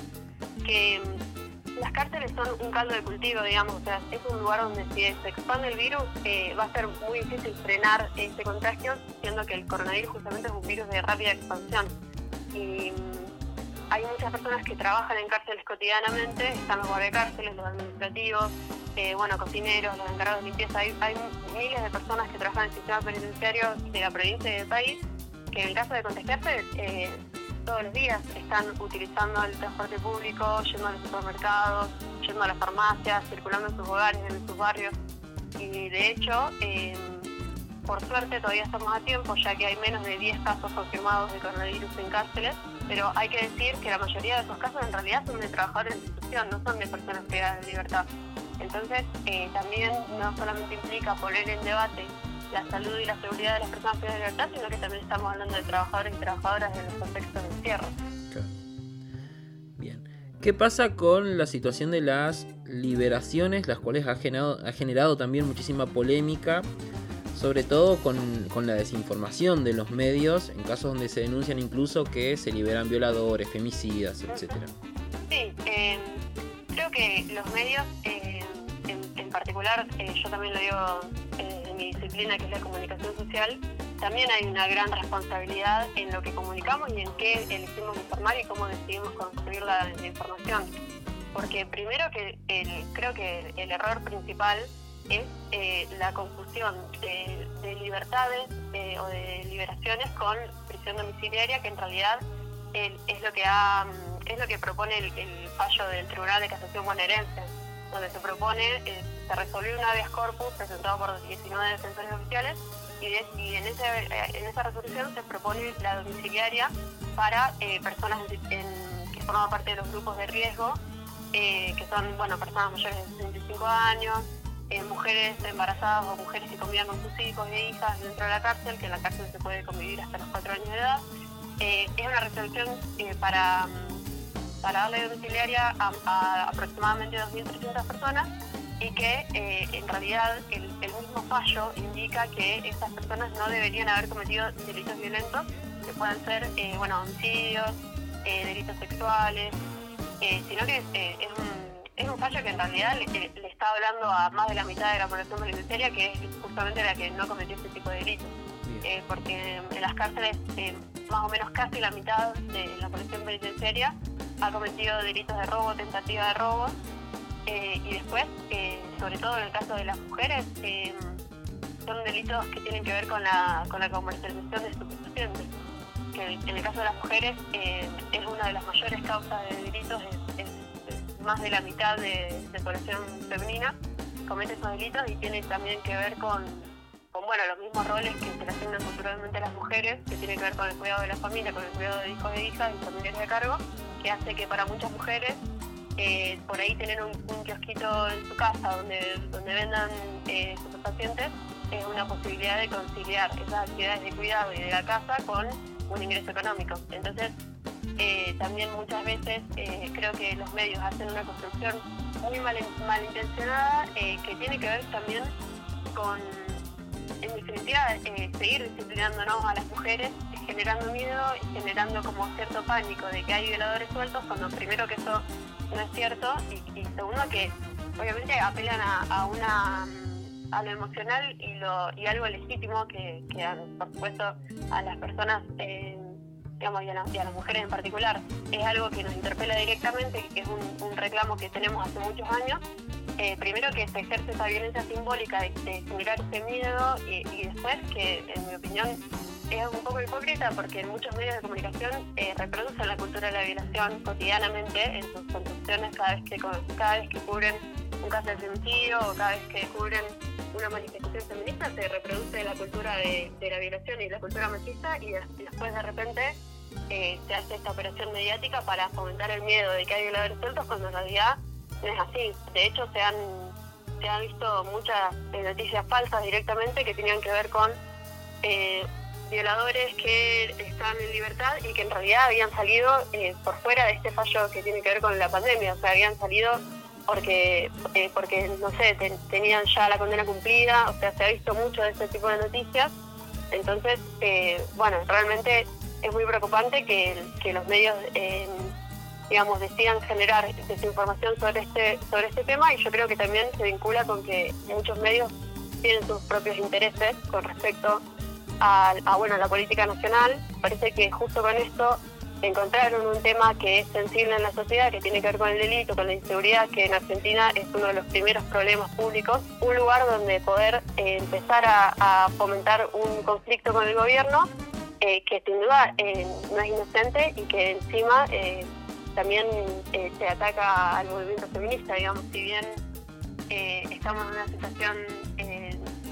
que mm, las cárceles son un caldo de cultivo, digamos, o sea, es un lugar donde si se expande el virus eh, va a ser muy difícil frenar ese contagio, siendo que el coronavirus justamente es un virus de rápida expansión. Y mm, hay muchas personas que trabajan en cárceles cotidianamente, están los guardiacárceles, los administrativos, eh, bueno, cocineros, los encargados de limpieza. Hay, hay miles de personas que trabajan en el sistema penitenciario de la provincia y del país que en el caso de contagiarse eh, todos los días están utilizando el transporte público, yendo a los supermercados, yendo a las farmacias, circulando en sus hogares, en sus barrios. Y de hecho, eh, por suerte todavía estamos a tiempo, ya que hay menos de 10 casos confirmados de coronavirus en cárceles, pero hay que decir que la mayoría de esos casos en realidad son de trabajadores de institución, no son de personas privadas de libertad. Entonces, eh, también no solamente implica poner en debate la salud y la seguridad de las personas privadas de libertad, sino que también estamos hablando de trabajadores y trabajadoras en los contextos de encierro. ¿Qué pasa con la situación de las liberaciones, las cuales ha generado, ha generado también muchísima polémica, sobre todo con, con la desinformación de los medios, en casos donde se denuncian incluso que se liberan violadores, femicidas, etcétera? Sí, eh, creo que los medios, eh, en, en particular, eh, yo también lo digo mi disciplina que es la comunicación social, también hay una gran responsabilidad en lo que comunicamos y en qué elegimos informar y cómo decidimos construir la, información. Porque primero que el- creo que el error principal es eh, la confusión de, de libertades eh, o de liberaciones con prisión domiciliaria, que en realidad el- es lo que ha, es lo que propone el, el fallo del Tribunal de Casación Bonaerense, donde se propone eh, se resolvió un habeas corpus presentado por 19 defensores oficiales y, eh, en esa resolución se propone la domiciliaria para eh, personas que forman parte de los grupos de riesgo, eh, que son personas mayores de 65 años, mujeres embarazadas o mujeres que convivan con sus hijos e hijas dentro de la cárcel, que en la cárcel se puede convivir hasta los 4 años de edad. Es una resolución para, para darle domiciliaria a, a aproximadamente 2.300 personas y que eh, en realidad el, el mismo fallo indica que estas personas no deberían haber cometido delitos violentos, que pueden ser eh, bueno, homicidios, eh, delitos sexuales, eh, sino que es, un, es un fallo que en realidad le, le está hablando a más de la mitad de la población penitenciaria, que es justamente la que no cometió este tipo de delitos. Porque en las cárceles más o menos casi la mitad de la población penitenciaria ha cometido delitos de robo, tentativa de robo, eh, y después, eh, sobre todo en el caso de las mujeres, eh, son delitos que tienen que ver con la, con la comercialización de estupefacientes. Que en el caso de las mujeres es una de las mayores causas de delitos, es más de la mitad de, de población femenina comete esos delitos y tiene también que ver con, con bueno, los mismos roles que se le asignan culturalmente a las mujeres, que tiene que ver con el cuidado de la familia, con el cuidado de hijos e hijas y familiares de cargo, que hace que para muchas mujeres eh, por ahí tener un, un kiosquito en su casa donde, donde vendan eh, sus pacientes es una posibilidad de conciliar esas actividades de cuidado y de la casa con un ingreso económico. Entonces, eh, también muchas veces eh, creo que los medios hacen una construcción muy mal, malintencionada que tiene que ver también con, en definitiva, eh, seguir disciplinándonos a las mujeres, generando miedo y generando como cierto pánico de que hay violadores sueltos, cuando primero que eso no es cierto y, segundo que obviamente apelan a, una mm, a lo emocional y lo y algo legítimo que, que por supuesto a las personas digamos y a, las- mujeres en particular es algo que nos interpela directamente que es un, reclamo que tenemos hace muchos años. Eh, primero que se ejerce esa violencia simbólica de, de generar ese miedo y, después que en mi opinión es un poco hipócrita porque muchos medios de comunicación eh, reproducen la cultura de la violación cotidianamente en sus construcciones cada vez que cada vez que cubren un caso de femicidio o cada vez que cubren una manifestación feminista se reproduce la cultura de, la violación y la cultura machista y después de repente eh, se hace esta operación mediática para fomentar el miedo de que hay violadores sueltos cuando en realidad no es así. De hecho se han se han visto muchas eh, noticias falsas directamente que tenían que ver con eh, violadores que están en libertad y que en realidad habían salido eh, por fuera de este fallo que tiene que ver con la pandemia, o sea, habían salido porque, eh, porque no sé, ten- tenían ya la condena cumplida, o sea, se ha visto mucho de este tipo de noticias, entonces, eh, bueno, realmente es muy preocupante que, que los medios, eh, digamos, decidan generar desinformación sobre este, sobre este tema y yo creo que también se vincula con que muchos medios tienen sus propios intereses con respecto a, a, bueno, la política nacional. Parece que justo con esto encontraron un tema que es sensible en la sociedad, que tiene que ver con el delito, con la inseguridad, que en Argentina es uno de los primeros problemas públicos, un lugar donde poder eh, empezar a, fomentar un conflicto con el gobierno, eh, que sin duda eh, no es inocente y que encima también se ataca al movimiento feminista, digamos, si bien estamos en una situación,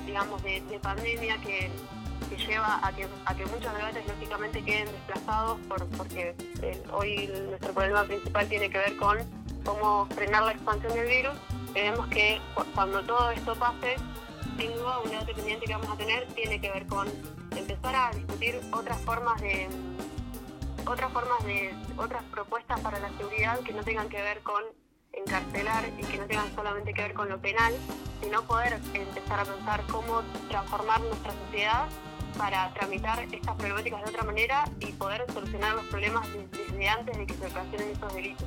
digamos, de, de pandemia que, que lleva a que, a que muchos debates lógicamente queden desplazados por, porque eh, hoy nuestro problema principal tiene que ver con cómo frenar la expansión del virus. Creemos que cu- cuando todo esto pase, sin duda un debate pendiente que vamos a tener tiene que ver con empezar a discutir otras formas de otras formas de otras propuestas para la seguridad que no tengan que ver con encarcelar y que no tengan solamente que ver con lo penal, sino poder empezar a pensar cómo transformar nuestra sociedad para tramitar estas problemáticas de otra manera y poder solucionar los problemas de- desde antes de que se ocasionen estos delitos.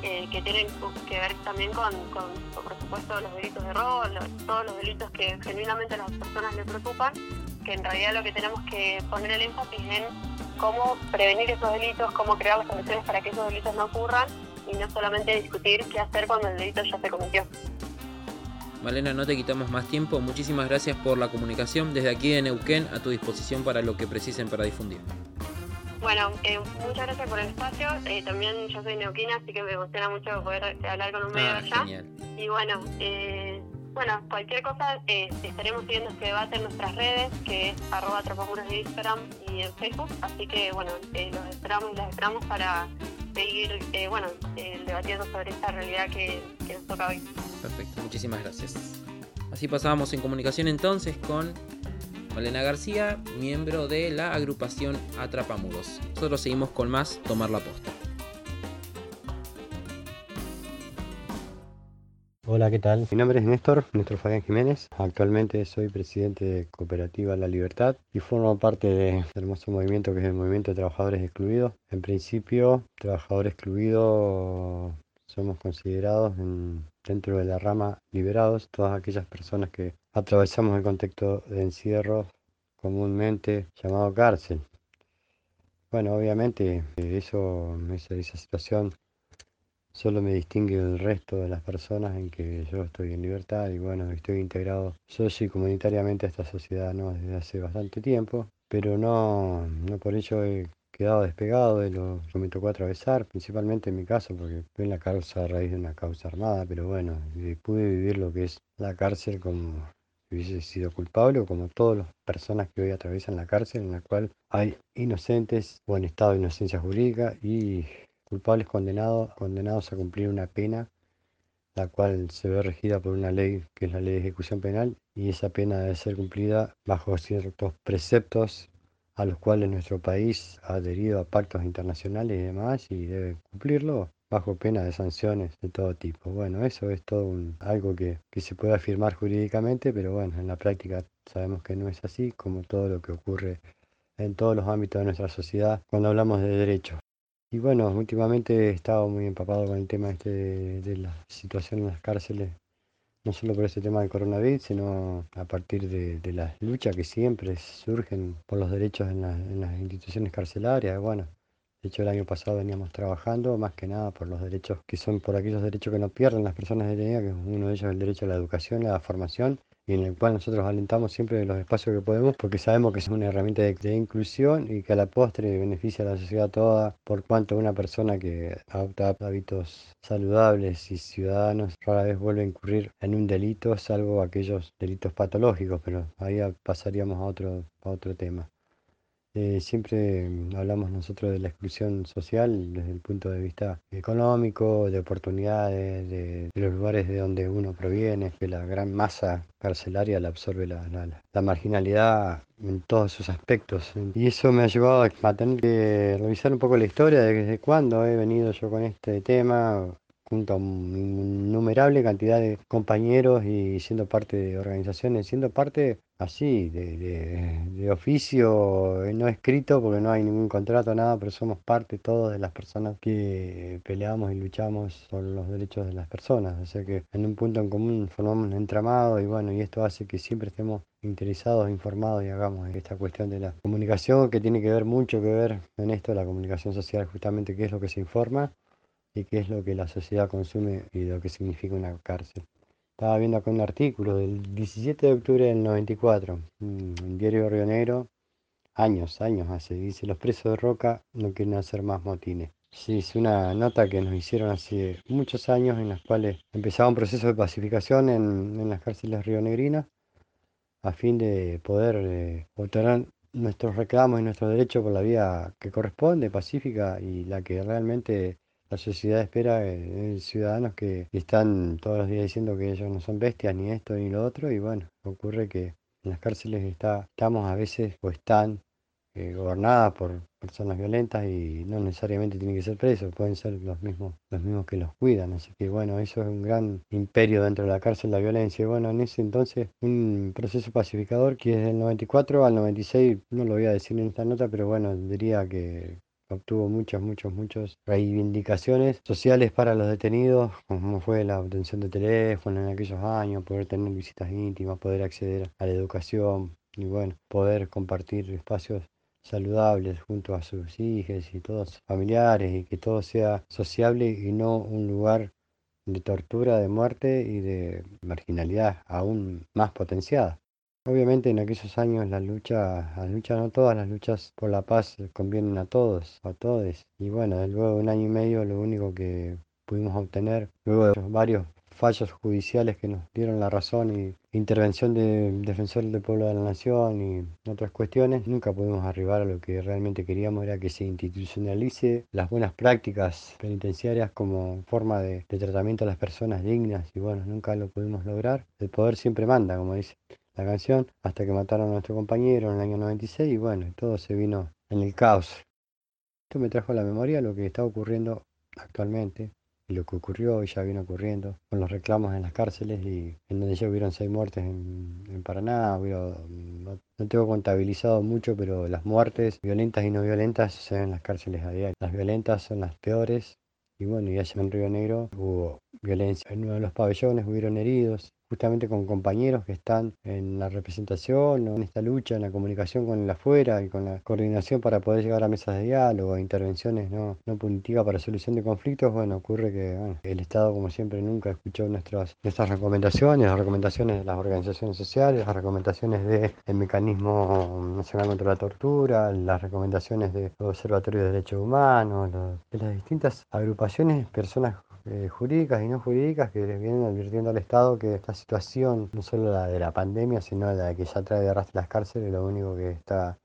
eh, que tienen que ver también con, por supuesto, los delitos de robo, todos los delitos que genuinamente a las personas les preocupan, que en realidad lo que tenemos que poner el énfasis en cómo prevenir esos delitos, cómo crear las condiciones para que esos delitos no ocurran y no solamente discutir qué hacer cuando el delito ya se cometió. Malena, no te quitamos más tiempo. Muchísimas gracias por la comunicación. Desde aquí de Neuquén, a tu disposición para lo que precisen para difundir. Bueno, eh, muchas gracias por el espacio. Eh, también yo soy neuquina, así que me emociona mucho poder hablar con un medio Ah, allá. genial. Y bueno, eh, bueno, cualquier cosa, eh, estaremos siguiendo este debate en nuestras redes, que es arroba en Instagram y en Facebook. Así que, bueno, eh, los esperamos y las esperamos para seguir, eh, bueno, eh, debatiendo sobre esta realidad que, nos toca hoy. Perfecto, muchísimas gracias. Así pasábamos en comunicación entonces con Malena García, miembro de la agrupación Atrapamuros. Nosotros seguimos con más Tomar la Posta. Hola, ¿qué tal? Mi nombre es Néstor, Néstor Fabián Jiménez. Actualmente soy presidente de Cooperativa La Libertad y formo parte de este hermoso movimiento que es el Movimiento de Trabajadores Excluidos. En principio, trabajador excluido somos considerados en- dentro de la rama liberados, todas aquellas personas que atravesamos el contexto de encierro comúnmente llamado cárcel. Bueno, obviamente eh, eso, esa, esa situación solo me distingue del resto de las personas en que yo estoy en libertad y bueno, estoy integrado socio y comunitariamente a esta sociedad ¿no? desde hace bastante tiempo, pero no, no por ello he quedado despegado de lo que me tocó atravesar, principalmente en mi caso, porque fue en la causa a raíz de una causa armada, pero bueno, pude vivir lo que es la cárcel como hubiese sido culpable o como todas las personas que hoy atraviesan la cárcel, en la cual hay inocentes o en estado de inocencia jurídica y culpables condenados, condenados a cumplir una pena, la cual se ve regida por una ley que es la ley de ejecución penal, y esa pena debe ser cumplida bajo ciertos preceptos a los cuales nuestro país ha adherido a pactos internacionales y demás, y debe cumplirlo bajo pena de sanciones de todo tipo. Bueno, eso es todo un- algo que, que se puede afirmar jurídicamente, pero bueno, en la práctica sabemos que no es así, como todo lo que ocurre en todos los ámbitos de nuestra sociedad cuando hablamos de derechos. Y bueno, últimamente he estado muy empapado con el tema este de, la situación en las cárceles, no solo por ese tema del coronavirus, sino a partir de, las luchas que siempre surgen por los derechos en, en las instituciones carcelarias. Bueno, de hecho el año pasado veníamos trabajando más que nada por los derechos que son por aquellos derechos que no pierden las personas detenidas, que uno de ellos es el derecho a la educación, a la formación y en el cual nosotros alentamos siempre los espacios que podemos porque sabemos que es una herramienta de, inclusión y que a la postre beneficia a la sociedad toda por cuanto una persona que adopta hábitos saludables y ciudadanos rara vez vuelve a incurrir en un delito salvo aquellos delitos patológicos pero ahí pasaríamos a otro, a otro tema. Eh, siempre mm, hablamos nosotros de la exclusión social desde el punto de vista económico, de oportunidades, de, los lugares de donde uno proviene, que la gran masa carcelaria la absorbe la- la- la marginalidad en todos sus aspectos. Y eso me ha llevado a tener que revisar un poco la historia de desde cuándo he venido yo con este tema, junto a un innumerable cantidad de compañeros y siendo parte de organizaciones, siendo parte así, de, de- de oficio, eh, no escrito porque no hay ningún contrato, nada, pero somos parte todos de las personas que peleamos y luchamos por los derechos de las personas. O sea que en un punto en común formamos un entramado y bueno, y esto hace que siempre estemos interesados, informados y hagamos esta cuestión de la comunicación que tiene que ver mucho que ver en esto, la comunicación social, justamente qué es lo que se informa y qué es lo que la sociedad consume y lo que significa una cárcel. Estaba viendo acá un artículo del 17 de octubre del 94, mm, en Diario Río Negro, años, años hace, dice, los presos de Roca no quieren hacer más motines. Sí, es una nota que nos hicieron hace muchos años en las cuales empezaba un proceso de pacificación en, en las cárceles rionegrinas a fin de poder eh, obtener nuestros reclamos y nuestros derechos por la vía que corresponde, pacífica y la que realmente la sociedad espera ciudadanos que están todos los días diciendo que ellos no son bestias, ni esto ni lo otro, y bueno, ocurre que en las cárceles está, estamos a veces o están eh, gobernadas por personas violentas y no necesariamente tienen que ser presos, pueden ser los mismos, los mismos que los cuidan, así que bueno, eso es un gran imperio dentro de la cárcel, la violencia, y bueno, en ese entonces un proceso pacificador que desde el 94 al 96, no lo voy a decir en esta nota, pero bueno, diría que obtuvo muchas, muchas, muchas reivindicaciones sociales para los detenidos, como fue la obtención de teléfono en aquellos años, poder tener visitas íntimas, poder acceder a la educación y bueno, poder compartir espacios saludables junto a sus hijos y todos familiares y que todo sea sociable y no un lugar de tortura, de muerte y de marginalidad aún más potenciada. Obviamente en aquellos años las luchas, las luchas no todas, las luchas por la paz convienen a todos, a todos. Y bueno, luego de un año y medio lo único que pudimos obtener, luego de varios fallos judiciales que nos dieron la razón y intervención de defensor del pueblo de la nación y otras cuestiones, nunca pudimos arribar a lo que realmente queríamos, era que se institucionalice las buenas prácticas penitenciarias como forma de, de tratamiento a las personas dignas y bueno, nunca lo pudimos lograr. El poder siempre manda, como dice la canción, hasta que mataron a nuestro compañero en el año 96 y bueno, todo se vino en el caos. Esto me trajo a la memoria lo que está ocurriendo actualmente y lo que ocurrió y ya viene ocurriendo con los reclamos en las cárceles y en donde ya hubieron seis muertes en, en Paraná, hubo- no, no tengo contabilizado mucho, pero las muertes violentas y no violentas se ven en las cárceles a diario. Las violentas son las peores y bueno, y allá en Río Negro hubo violencia. En uno de los pabellones hubieron heridos, justamente con compañeros que están en la representación en esta lucha, en la comunicación con el afuera y con la coordinación para poder llegar a mesas de diálogo, a intervenciones no, no punitivas para solución de conflictos. Bueno, ocurre que bueno, el Estado, como siempre, nunca escuchó nuestras, nuestras recomendaciones, las recomendaciones de las organizaciones sociales, las recomendaciones del Mecanismo Nacional contra la Tortura, las recomendaciones del Observatorio de Derechos Humanos, de las distintas agrupaciones, personas eh, jurídicas y no jurídicas que les vienen advirtiendo al Estado que esta situación, no solo la de la pandemia, sino la que ya trae de arrastre las cárceles, lo único que está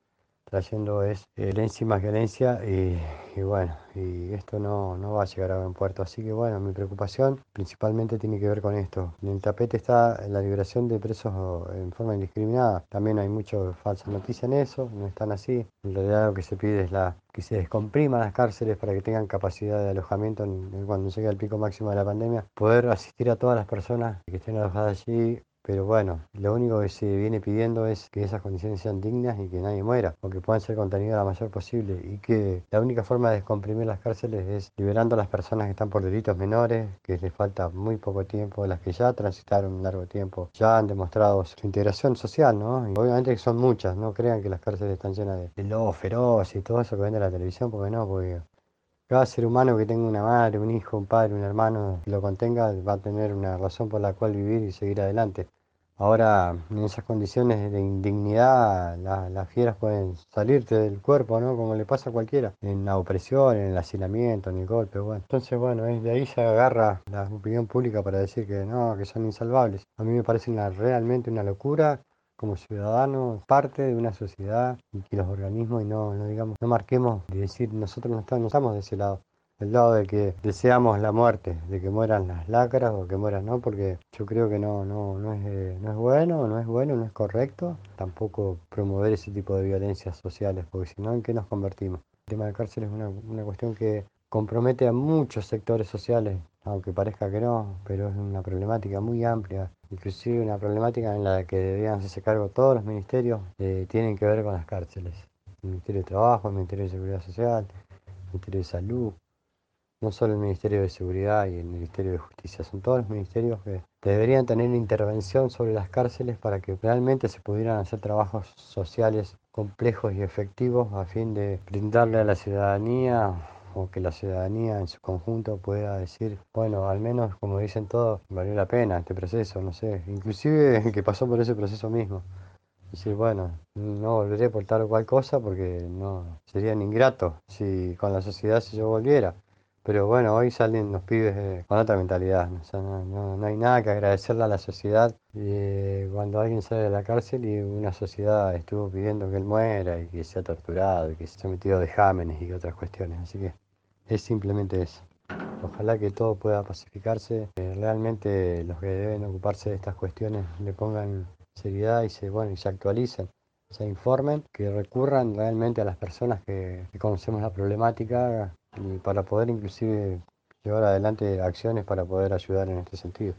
trayendo es violencia y más violencia y, y bueno, y esto no, no va a llegar a buen puerto. Así que bueno, mi preocupación principalmente tiene que ver con esto. En el tapete está la liberación de presos en forma indiscriminada. También hay mucha falsa noticia en eso, no están así. En realidad lo que se pide es la que se descompriman las cárceles para que tengan capacidad de alojamiento en- en cuando llegue el pico máximo de la pandemia, poder asistir a todas las personas que estén alojadas allí pero bueno, lo único que se viene pidiendo es que esas condiciones sean dignas y que nadie muera, o que puedan ser contenidas la mayor posible, y que la única forma de descomprimir las cárceles es liberando a las personas que están por delitos menores, que les falta muy poco tiempo, las que ya transitaron un largo tiempo, ya han demostrado su integración social, ¿no? Y obviamente que son muchas, no crean que las cárceles están llenas de, de lobos feroces y todo eso que vende la televisión, porque no, porque cada ser humano que tenga una madre, un hijo, un padre, un hermano, lo contenga, va a tener una razón por la cual vivir y seguir adelante. Ahora, en esas condiciones de indignidad, la- las fieras pueden salirte del cuerpo, ¿no? Como le pasa a cualquiera, en la opresión, en el hacinamiento, en el golpe, bueno. Entonces, bueno, de ahí se agarra la opinión pública para decir que no, que son insalvables. A mí me parece una- realmente una locura como ciudadanos, parte de una sociedad y que los organismos y no, no digamos, no marquemos de decir nosotros no estamos, no estamos de ese lado, del lado de que deseamos la muerte, de que mueran las lacras o que mueran no, porque yo creo que no, no, no es, eh, no es bueno, no es bueno, no es correcto, tampoco promover ese tipo de violencias sociales, porque si no, ¿en qué nos convertimos? El tema de cárcel es una, una cuestión que compromete a muchos sectores sociales, aunque parezca que no, pero es una problemática muy amplia, inclusive una problemática en la que deberían hacerse cargo todos los ministerios, eh, tienen que ver con las cárceles. El Ministerio de Trabajo, el Ministerio de Seguridad Social, el Ministerio de Salud, no solo el Ministerio de Seguridad y el Ministerio de Justicia, son todos los ministerios que deberían tener intervención sobre las cárceles para que realmente se pudieran hacer trabajos sociales complejos y efectivos a fin de brindarle a la ciudadanía o que la ciudadanía en su conjunto pueda decir, bueno, al menos como dicen todos, valió la pena este proceso, no sé, inclusive que pasó por ese proceso mismo. Decir, bueno, no volveré por tal o cual cosa porque no sería ingrato si con la sociedad si yo volviera. Pero bueno, hoy salen los pibes eh, con otra mentalidad. O sea, no, no- no hay nada que agradecerle a la sociedad eh, cuando alguien sale de la cárcel y una sociedad estuvo pidiendo que él muera y que sea torturado y que sea sometido a vejámenes y otras cuestiones. Así que es simplemente eso. Ojalá que todo pueda pacificarse. realmente los que deben ocuparse de estas cuestiones le pongan seriedad y se, bueno, y se actualicen se informen, que recurran realmente a las personas que, que conocemos la problemática y para poder inclusive llevar adelante acciones para poder ayudar en este sentido.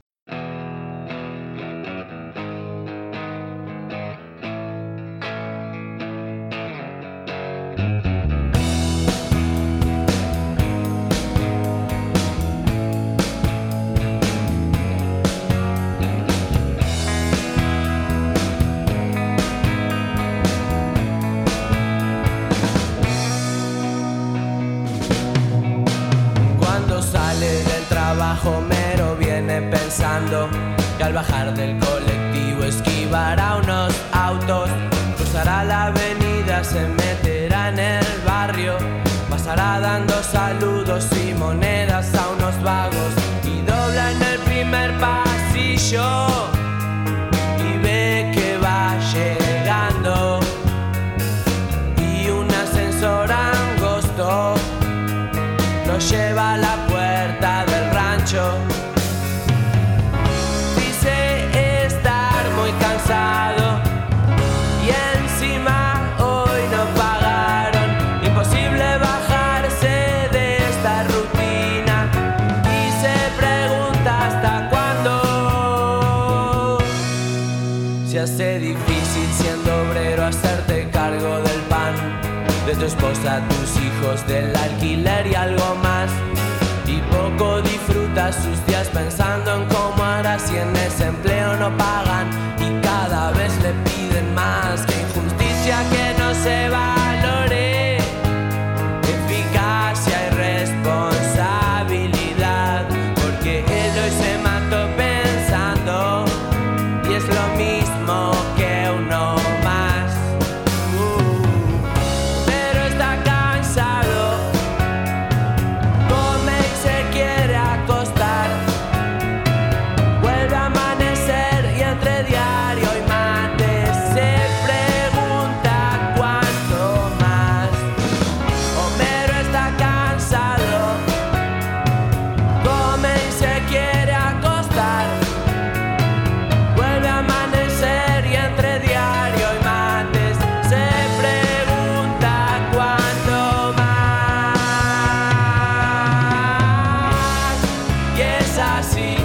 Es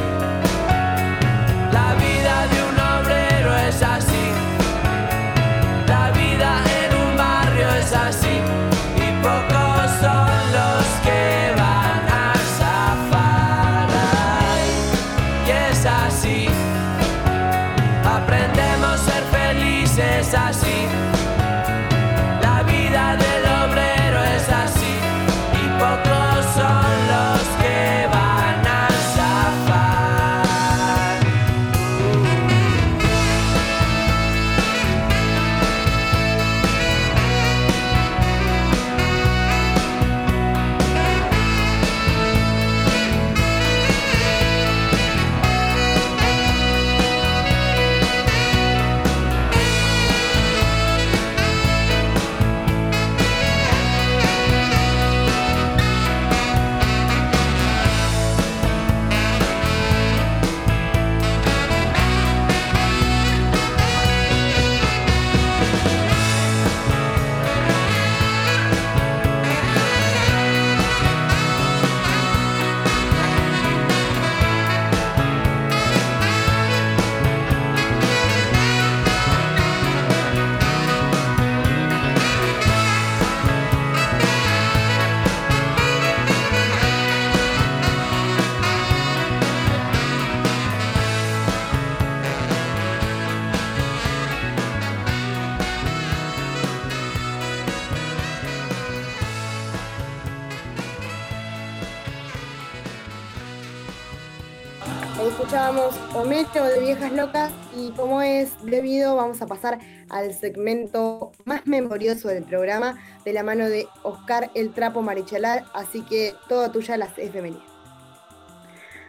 y como es debido vamos a pasar al segmento más memorioso del programa de la mano de Oscar El Trapo Marichalar, así que todo tuya las efemérides.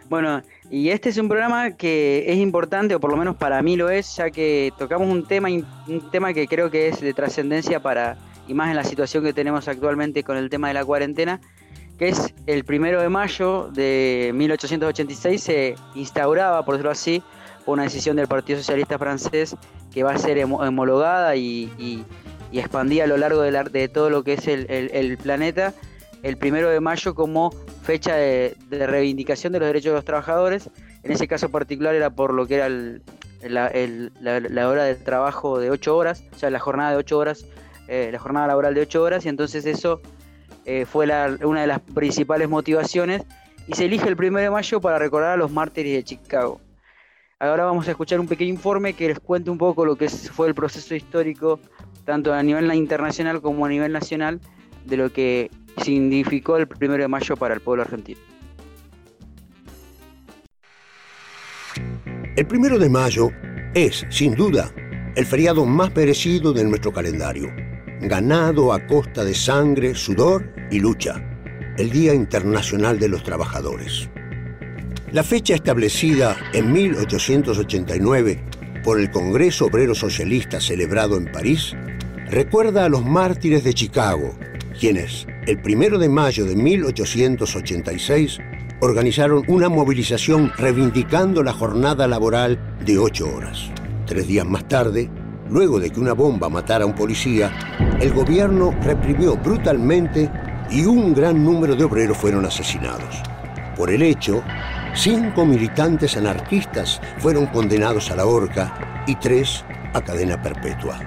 Bueno, y este es un programa que es importante, o por lo menos para mí lo es, ya que tocamos un tema, un tema que creo que es de trascendencia para, y más en la situación que tenemos actualmente con el tema de la cuarentena, que es el primero de mayo de 1886 se instauraba, por decirlo así, una decisión del Partido Socialista Francés que va a ser homologada y, y- y expandida a lo largo de, la- de todo lo que es el, el- planeta, el primero de mayo como fecha de, reivindicación de los derechos de los trabajadores. En ese caso particular era por lo que era el- la, la- la hora de trabajo de 8 horas, o sea, la jornada de 8 horas, eh, la jornada laboral de 8 horas, y entonces eso eh, fue una de las principales motivaciones y se elige el 1 de mayo para recordar a los mártires de Chicago. Ahora vamos a escuchar un pequeño informe que les cuente un poco lo que fue el proceso histórico, tanto a nivel internacional como a nivel nacional, de lo que significó el 1 de mayo para el pueblo argentino. El primero de mayo es, sin duda, el feriado más merecido de nuestro calendario, ganado a costa de sangre, sudor y lucha, el Día Internacional de los Trabajadores. La fecha establecida en 1889 por el Congreso Obrero Socialista celebrado en París recuerda a los mártires de Chicago, quienes, el primero de mayo de 1886, organizaron una movilización reivindicando la jornada laboral de ocho horas. Tres días más tarde, luego de que una bomba matara a un policía, el gobierno reprimió brutalmente y un gran número de obreros fueron asesinados. Por el hecho, cinco militantes anarquistas fueron condenados a la horca y tres a cadena perpetua.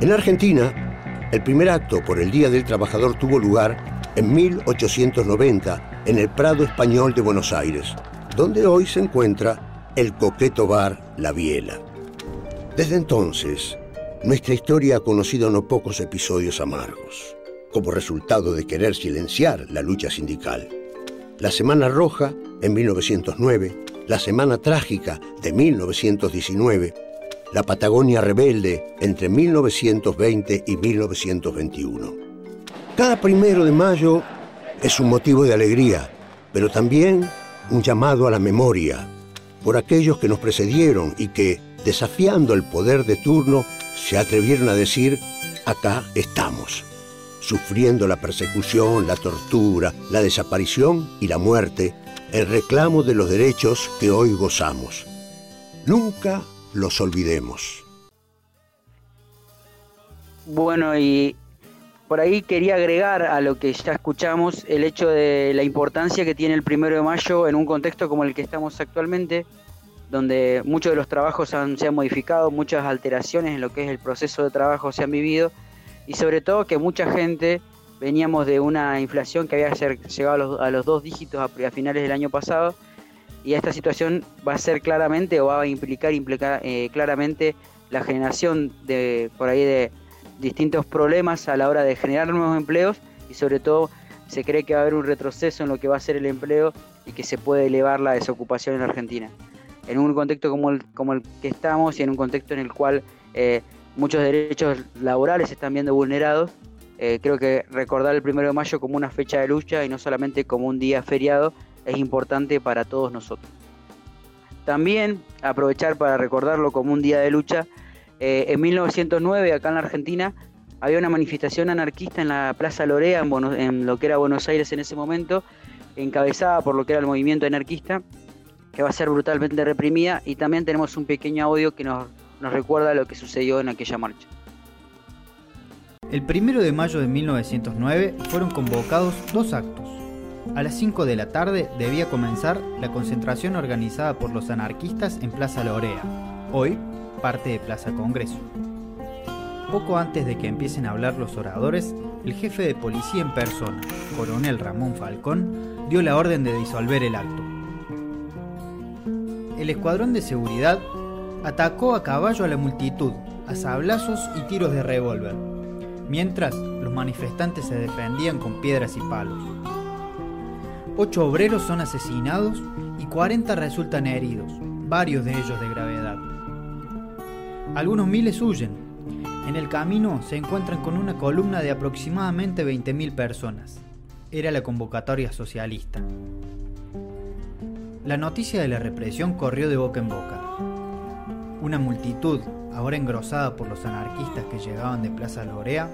En Argentina, el primer acto por el Día del Trabajador tuvo lugar en 1890 en el Prado Español de Buenos Aires, donde hoy se encuentra el coqueto bar La Biela. Desde entonces, nuestra historia ha conocido no pocos episodios amargos, como resultado de querer silenciar la lucha sindical. La Semana Roja, en 1909, la Semana Trágica de 1919, la Patagonia Rebelde entre 1920 y 1921. Cada primero de mayo es un motivo de alegría, pero también un llamado a la memoria por aquellos que nos precedieron y que, desafiando el poder de turno, se atrevieron a decir, acá estamos, sufriendo la persecución, la tortura, la desaparición y la muerte, el reclamo de los derechos que hoy gozamos. Nunca los olvidemos. Bueno, y por ahí quería agregar a lo que ya escuchamos el hecho de la importancia que tiene el primero de mayo en un contexto como el que estamos actualmente, donde muchos de los trabajos se han modificado, muchas alteraciones en lo que es el proceso de trabajo se han vivido y sobre todo que mucha gente veníamos de una inflación que había llegado a los, dos dígitos a, finales del año pasado y esta situación va a ser claramente o va a implicar, implicar eh, claramente la generación de por ahí de distintos problemas a la hora de generar nuevos empleos y sobre todo se cree que va a haber un retroceso en lo que va a ser el empleo y que se puede elevar la desocupación en Argentina. En un contexto como el, como el que estamos y en un contexto en el cual eh, muchos derechos laborales se están viendo vulnerados, eh, creo que recordar el primero de mayo como una fecha de lucha y no solamente como un día feriado es importante para todos nosotros. También aprovechar para recordarlo como un día de lucha eh, en 1909, acá en la Argentina, había una manifestación anarquista en la Plaza Lorea, en, lo que era Buenos Aires en ese momento, encabezada por lo que era el movimiento anarquista, que va a ser brutalmente reprimida, y también tenemos un pequeño audio que nos recuerda lo que sucedió en aquella marcha. El primero de mayo de 1909 fueron convocados dos actos. A las 5 de la tarde debía comenzar la concentración organizada por los anarquistas en Plaza Lorea, hoy parte de Plaza Congreso. Poco antes de que empiecen a hablar los oradores, el jefe de policía en persona, coronel Ramón Falcón, dio la orden de disolver el acto. El escuadrón de seguridad atacó a caballo a la multitud, a sablazos y tiros de revólver, mientras los manifestantes se defendían con piedras y palos. Ocho obreros son asesinados y 40 resultan heridos, varios de ellos de gravedad. Algunos miles huyen. En el camino se encuentran con una columna de aproximadamente 20.000 personas. Era la convocatoria socialista. La noticia de la represión corrió de boca en boca. Una multitud, ahora engrosada por los anarquistas que llegaban de Plaza Lorea,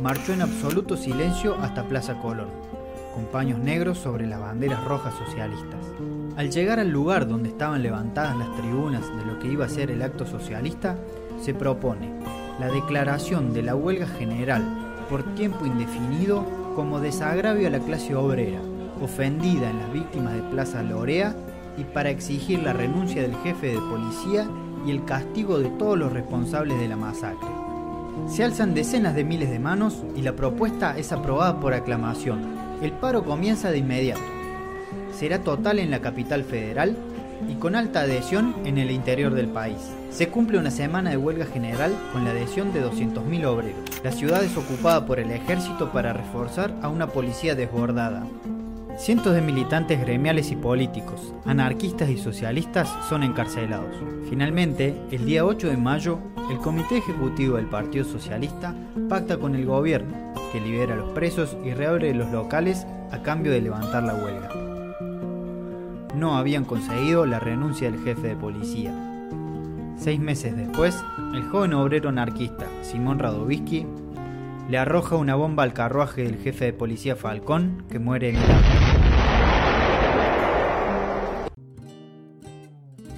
marchó en absoluto silencio hasta Plaza Colón, con paños negros sobre las banderas rojas socialistas. Al llegar al lugar donde estaban levantadas las tribunas de lo que iba a ser el acto socialista, se propone la declaración de la huelga general por tiempo indefinido como desagravio a la clase obrera, ofendida en las víctimas de Plaza Lorea y para exigir la renuncia del jefe de policía el castigo de todos los responsables de la masacre. Se alzan decenas de miles de manos y la propuesta es aprobada por aclamación. El paro comienza de inmediato será total en la capital federal y con alta adhesión en el interior del país. Se cumple una semana de huelga general con la adhesión de 200.000 obreros. La ciudad es ocupada por el ejército para reforzar a una policía desbordada. Cientos de militantes gremiales y políticos, anarquistas y socialistas son encarcelados. Finalmente, el día 8 de mayo, el Comité Ejecutivo del Partido Socialista pacta con el gobierno, que libera a los presos y reabre los locales a cambio de levantar la huelga. no habían conseguido la renuncia del jefe de policía. Seis meses después, el joven obrero anarquista Simón Radovisky le arroja una bomba al carruaje del jefe de policía Falcón, que muere en el.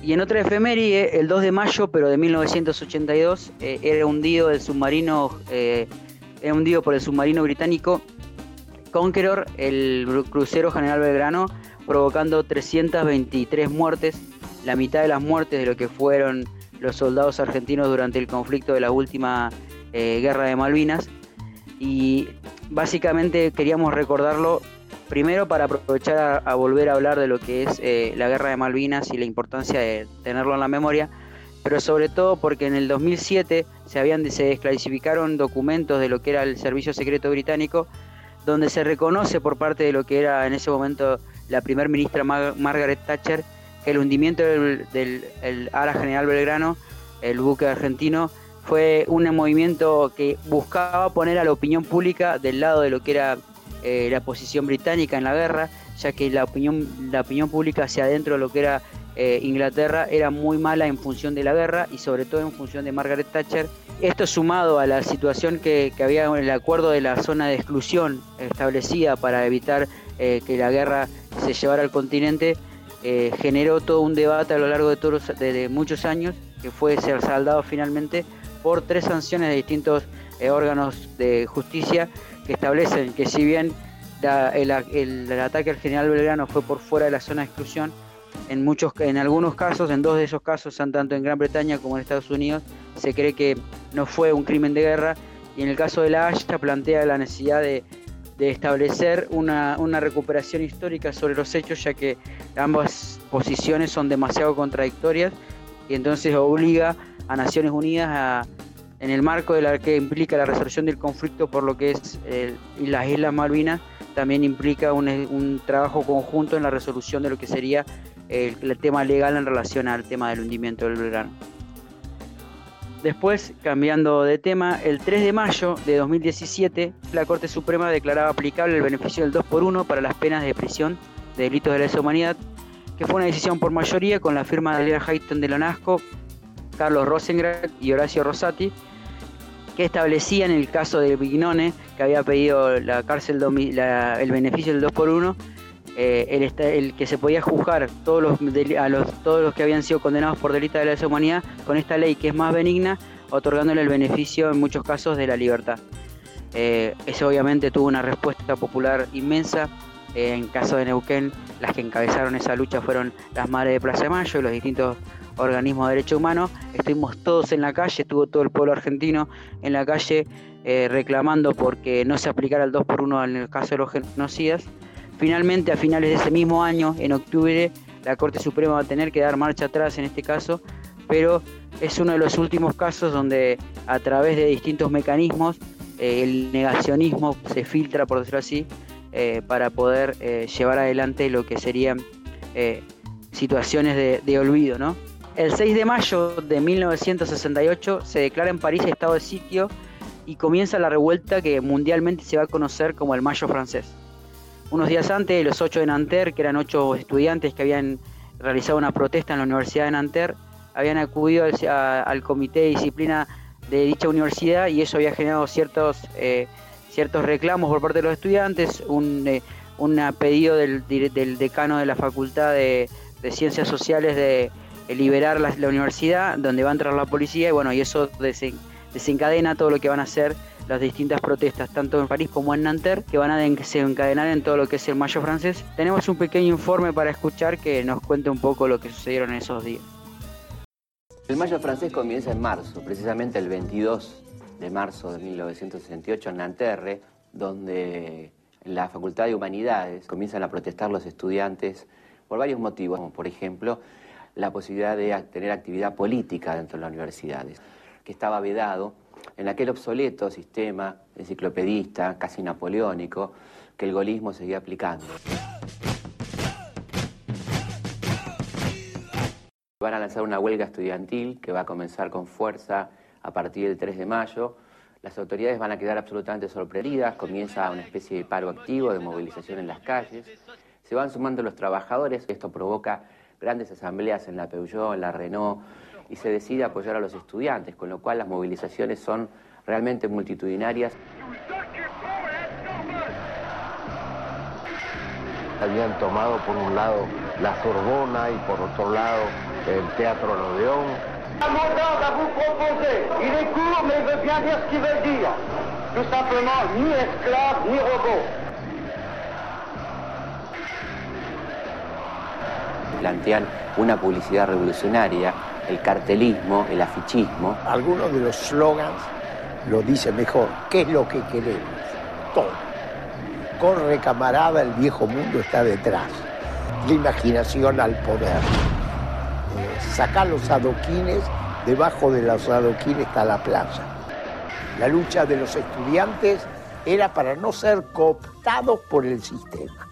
Y en otra efeméride, el 2 de mayo, pero de 1982, eh, era hundido el submarino, eh, era hundido por el submarino británico Conqueror, el crucero General Belgrano, provocando 323 muertes, la mitad de las muertes de lo que fueron los soldados argentinos durante el conflicto de la última eh, guerra de Malvinas. Y básicamente queríamos recordarlo primero para aprovechar a, volver a hablar de lo que es eh, la guerra de Malvinas y la importancia de tenerlo en la memoria, pero sobre todo porque en el 2007 se, habían, se desclasificaron documentos de lo que era el Servicio Secreto Británico, donde se reconoce por parte de lo que era en ese momento la primer ministra Margaret Thatcher que el hundimiento del, del Ara General Belgrano, el buque argentino, fue un movimiento que buscaba poner a la opinión pública del lado de lo que era eh, la posición británica en la guerra, ya que la opinión, la opinión pública hacia adentro de lo que era eh, Inglaterra era muy mala en función de la guerra y sobre todo en función de Margaret Thatcher. Esto sumado a la situación que, había en el acuerdo de la zona de exclusión establecida para evitar eh, que la guerra se llevara al continente, generó todo un debate a lo largo de, todos, de, muchos años que fue ser saldado finalmente por tres sanciones de distintos órganos de justicia que establecen que si bien el, ataque al general Belgrano fue por fuera de la zona de exclusión, en, muchos, en algunos casos, en dos de esos casos, tanto en Gran Bretaña como en Estados Unidos, se cree que no fue un crimen de guerra. Y en el caso de la Haya plantea la necesidad de, establecer una, recuperación histórica sobre los hechos, ya que ambas posiciones son demasiado contradictorias y entonces obliga a Naciones Unidas a, en el marco de la que implica la resolución del conflicto por lo que es las Islas Malvinas, también implica un, trabajo conjunto en la resolución de lo que sería el, tema legal en relación al tema del hundimiento del Belgrano. Después, cambiando de tema, el 3 de mayo de 2017, la Corte Suprema declaraba aplicable el beneficio del 2 por 1 para las penas de prisión de delitos de lesa humanidad, que fue una decisión por mayoría con la firma de Lea Hayton de Lonasco, Carlos Rosengrad y Horacio Rosati, que establecía en el caso de Vignone, que había pedido la cárcel el beneficio del 2 por 1 eh, el, que se podía juzgar todos los, a los, todos los que habían sido condenados por delitos de la lesa humanidad con esta ley que es más benigna, otorgándole el beneficio en muchos casos de la libertad. Eh, eso obviamente tuvo una respuesta popular inmensa. Eh, en caso de Neuquén, las que encabezaron esa lucha fueron las Madres de Plaza de Mayo y los distintos organismos de derechos humanos, estuvimos todos en la calle, estuvo todo el pueblo argentino en la calle eh, reclamando porque no se aplicara el 2 por 1 en el caso de los genocidas. Finalmente, a finales de ese mismo año, en octubre, la Corte Suprema va a tener que dar marcha atrás en este caso, pero es uno de los últimos casos donde a través de distintos mecanismos eh, el negacionismo se filtra, por decirlo así, eh, para poder llevar adelante lo que serían situaciones de olvido, ¿no? El 6 de mayo de 1968 se declara en París estado de sitio y comienza la revuelta que mundialmente se va a conocer como el Mayo francés. Unos días antes, los ocho de Nanterre, que eran ocho estudiantes que habían realizado una protesta en la Universidad de Nanterre, habían acudido al, comité de disciplina de dicha universidad y eso había generado ciertos, eh, ciertos reclamos por parte de los estudiantes, un, eh, pedido del, decano de la Facultad de Ciencias Sociales de, liberar la, universidad, donde va a entrar la policía, y bueno, y eso desencadena todo lo que van a hacer las distintas protestas, tanto en París como en Nanterre, que van a desencadenar en todo lo que es el Mayo francés. Tenemos un pequeño informe para escuchar que nos cuente un poco lo que sucedieron en esos días. El Mayo francés comienza en marzo, precisamente el 22 de marzo de 1968 en Nanterre, donde en la Facultad de Humanidades comienzan a protestar los estudiantes por varios motivos, como por ejemplo la posibilidad de tener actividad política dentro de las universidades, que estaba vedado en aquel obsoleto sistema enciclopedista, casi napoleónico, que el golismo seguía aplicando. Van a lanzar una huelga estudiantil que va a comenzar con fuerza a partir del 3 de mayo. Las autoridades van a quedar absolutamente sorprendidas, comienza una especie de paro activo, de movilización en las calles Se van sumando los trabajadores, esto provoca grandes asambleas en la Peugeot, en la Renault, y se decide apoyar a los estudiantes, con lo cual las movilizaciones son realmente multitudinarias. Habían tomado por un lado la Sorbona y por otro lado el Teatro Odeón. à vous proposer. Il est court, mais il veut bien dire ce qu'il veut dire. Tout simplement, ni esclave, ni robot. Plantean una publicidad revolucionaria, el cartelismo, el afichismo. Algunos de los slogans lo dicen mejor. ¿Qué es lo que queremos? Todo. Corre camarada, el viejo mundo está detrás. La imaginación al poder. Eh, sacar los adoquines, debajo de los adoquines está la plaza. La lucha de los estudiantes era para no ser cooptados por el sistema.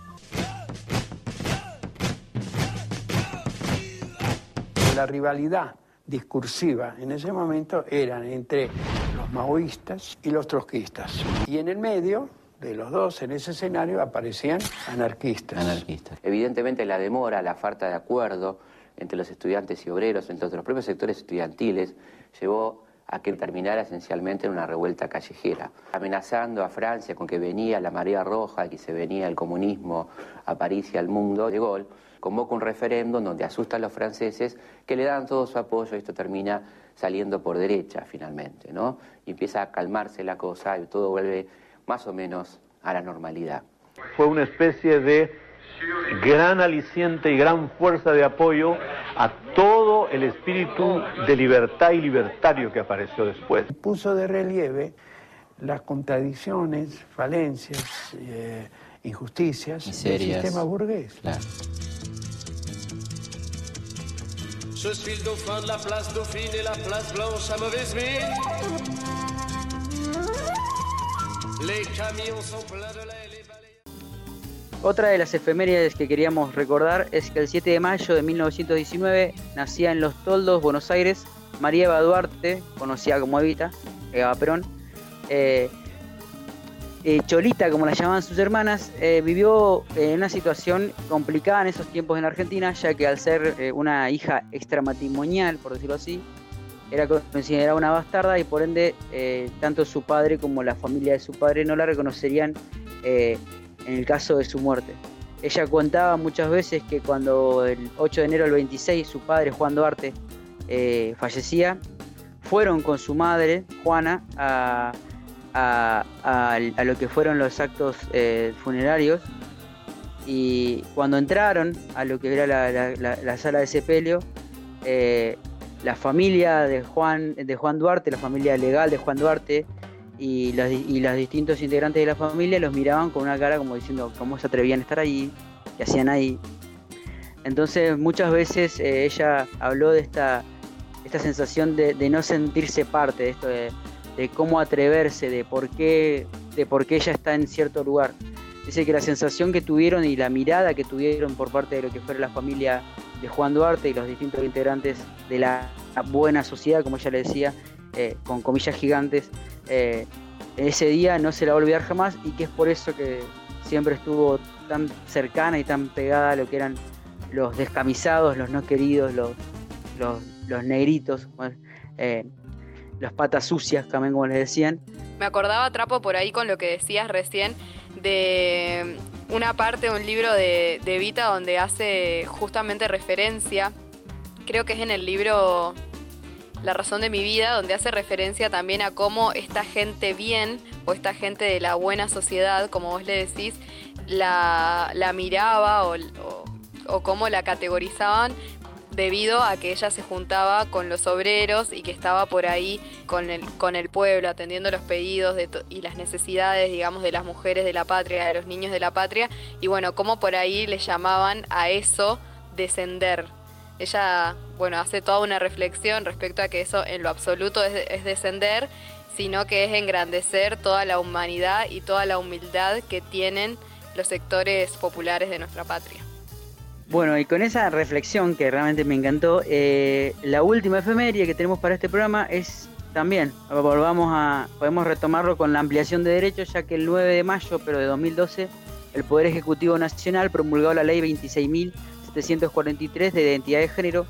La rivalidad discursiva en ese momento eran entre los maoístas y los trotskistas. Y en el medio de los dos, en ese escenario, aparecían anarquistas. Anarquistas. Evidentemente la demora, la falta de acuerdo entre los estudiantes y obreros, entre los propios sectores estudiantiles, llevó a que terminara esencialmente en una revuelta callejera, amenazando a Francia con que venía la marea roja, que se venía el comunismo a París y al mundo. De Gaulle convoca un referéndum donde asusta a los franceses que le dan todo su apoyo y esto termina saliendo por derecha finalmente, ¿no? Y empieza a calmarse la cosa y todo vuelve más o menos a la normalidad. Fue una especie de gran aliciente y gran fuerza de apoyo a todo el espíritu de libertad y libertario que apareció después. Puso de relieve las contradicciones, falencias, eh, injusticias del sistema burgués. Je suis le dauphin de la place Dauphine et la place Blanche à mauvaise mine. Les camions sont pleins de lait. Otra de las efemérides que queríamos recordar es que el 7 de mayo de 1919 nacía en Los Toldos, Buenos Aires, María Eva Duarte, conocida como Evita, Eva Perón. Eh, eh, Cholita, como la llamaban sus hermanas, eh, vivió en una situación complicada en esos tiempos en Argentina, ya que al ser una hija extramatrimonial, por decirlo así, era considerada una bastarda y por ende tanto su padre como la familia de su padre no la reconocerían en el caso de su muerte. Ella contaba muchas veces que cuando el 8 de enero del 26 su padre Juan Duarte eh, fallecía, fueron con su madre Juana a, a- a- a lo que fueron los actos eh, funerarios y cuando entraron a lo que era la, la- la- la sala de sepelio, eh, la familia de Juan, de Juan Duarte, la familia legal de Juan Duarte y los, y los distintos integrantes de la familia los miraban con una cara como diciendo cómo se atrevían a estar ahí, qué hacían ahí. Entonces muchas veces eh, ella habló de esta, esta sensación de, de no sentirse parte de esto, de, de cómo atreverse, de por qué, de por qué ella está en cierto lugar. Dice que la sensación que tuvieron y la mirada que tuvieron por parte de lo que fuera la familia de Juan Duarte y los distintos integrantes de la buena sociedad, como ella le decía, eh, con comillas gigantes, eh, ese día no se la va a olvidar jamás y que es por eso que siempre estuvo tan cercana y tan pegada a lo que eran los descamisados, los no queridos, los, los, los negritos, eh, patas sucias, también como les decían. Me acordaba, Trapo, por ahí con lo que decías recién, de una parte de un libro de, de Vita donde hace justamente referencia, creo que es en el libro La razón de mi vida, donde hace referencia también a cómo esta gente bien o esta gente de la buena sociedad, como vos le decís, la, la miraba o, o, cómo la categorizaban debido a que ella se juntaba con los obreros y que estaba por ahí con el, con el pueblo, atendiendo los pedidos y las necesidades, digamos, de las mujeres de la patria, de los niños de la patria, y bueno, cómo por ahí le llamaban a eso descender. Ella, bueno, hace toda una reflexión respecto a que eso en lo absoluto es, es descender, sino que es engrandecer toda la humanidad y toda la humildad que tienen los sectores populares de nuestra patria. Bueno, y con esa reflexión que realmente me encantó, eh, la última efeméride que tenemos para este programa es también, volvamos a, podemos retomarlo con la ampliación de derechos, ya que el 9 de mayo, pero de 2012, el Poder Ejecutivo Nacional promulgó la Ley 26.743 de Identidad de Género,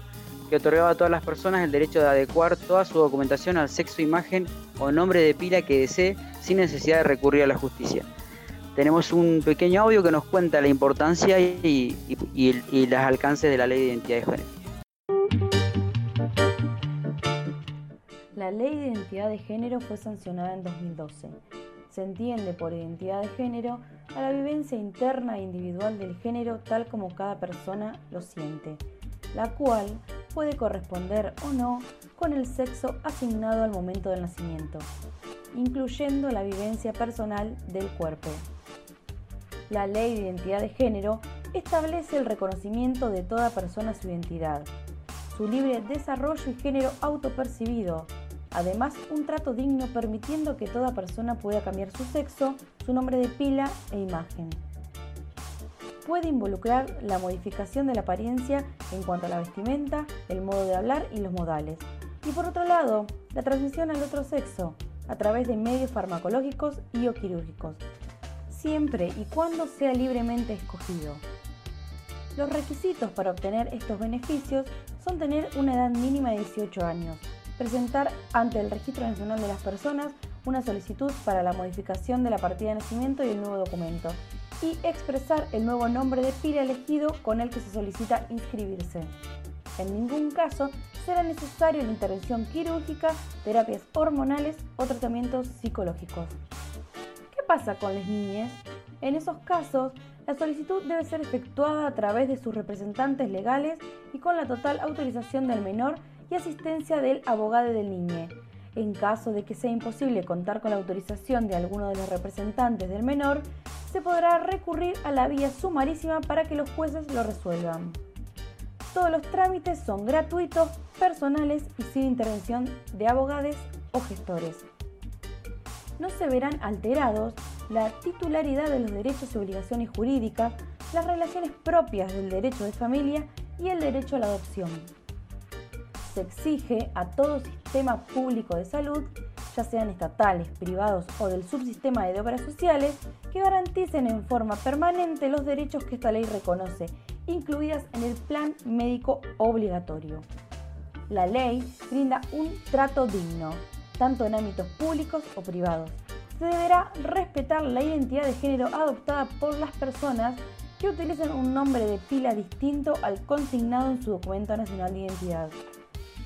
que otorgaba a todas las personas el derecho de adecuar toda su documentación al sexo, imagen o nombre de pila que desee sin necesidad de recurrir a la justicia. Tenemos un pequeño audio que nos cuenta la importancia y, y los alcances de la Ley de Identidad de Género. La Ley de Identidad de Género fue sancionada en 2012. Se entiende por identidad de género a la vivencia interna e individual del género tal como cada persona lo siente, la cual puede corresponder o no con el sexo asignado al momento del nacimiento, incluyendo la vivencia personal del cuerpo. La Ley de Identidad de Género establece el reconocimiento de toda persona su identidad, su libre desarrollo y género autopercibido, Además, un trato digno permitiendo que toda persona pueda cambiar su sexo, su nombre de pila e imagen. Puede involucrar la modificación de la apariencia en cuanto a la vestimenta, el modo de hablar y los modales. Y por otro lado, la transmisión al otro sexo, a través de medios farmacológicos y o quirúrgicos, siempre y cuando sea libremente escogido. Los requisitos para obtener estos beneficios son tener una edad mínima de 18 años, presentar ante el Registro Nacional de las Personas una solicitud para la modificación de la partida de nacimiento y el nuevo documento y expresar el nuevo nombre de pila elegido con el que se solicita inscribirse. En ningún caso será necesaria la intervención quirúrgica, terapias hormonales o tratamientos psicológicos. ¿Qué pasa con las niñas? En esos casos, la solicitud debe ser efectuada a través de sus representantes legales y con la total autorización del menor y asistencia del abogado del niño. En caso de que sea imposible contar con la autorización de alguno de los representantes del menor, se podrá recurrir a la vía sumarísima para que los jueces lo resuelvan. Todos los trámites son gratuitos, personales y sin intervención de abogados o gestores. No se verán alterados la titularidad de los derechos y obligaciones jurídicas, las relaciones propias del derecho de familia y el derecho a la adopción se exige a todo sistema público de salud, ya sean estatales, privados o del subsistema de obras sociales, que garanticen en forma permanente los derechos que esta ley reconoce, incluidas en el plan médico obligatorio. La ley brinda un trato digno, tanto en ámbitos públicos o privados. Se deberá respetar la identidad de género adoptada por las personas que utilicen un nombre de pila distinto al consignado en su documento nacional de identidad.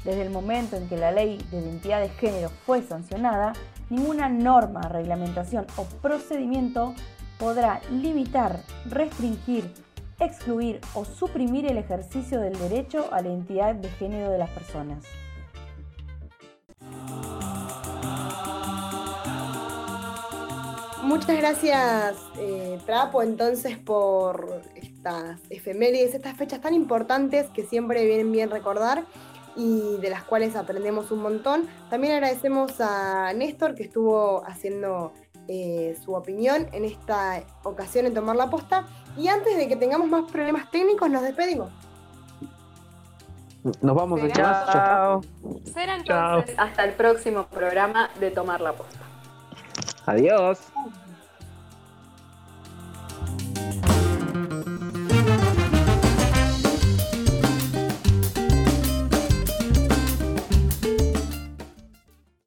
Desde el momento en que la ley de identidad de género fue sancionada, ninguna norma, reglamentación o procedimiento podrá limitar, restringir, excluir o suprimir el ejercicio del derecho a la identidad de género de las personas. Muchas gracias, eh, Trapo, entonces, por estas efemérides, estas fechas tan importantes que siempre vienen bien recordar y de las cuales aprendemos un montón. También agradecemos a Néstor que estuvo haciendo eh, su opinión en esta ocasión en tomar la posta. Y antes de que tengamos más problemas técnicos, nos despedimos. Nos vamos a Chao. Será entonces hasta el próximo programa de Tomar la Posta. Adiós.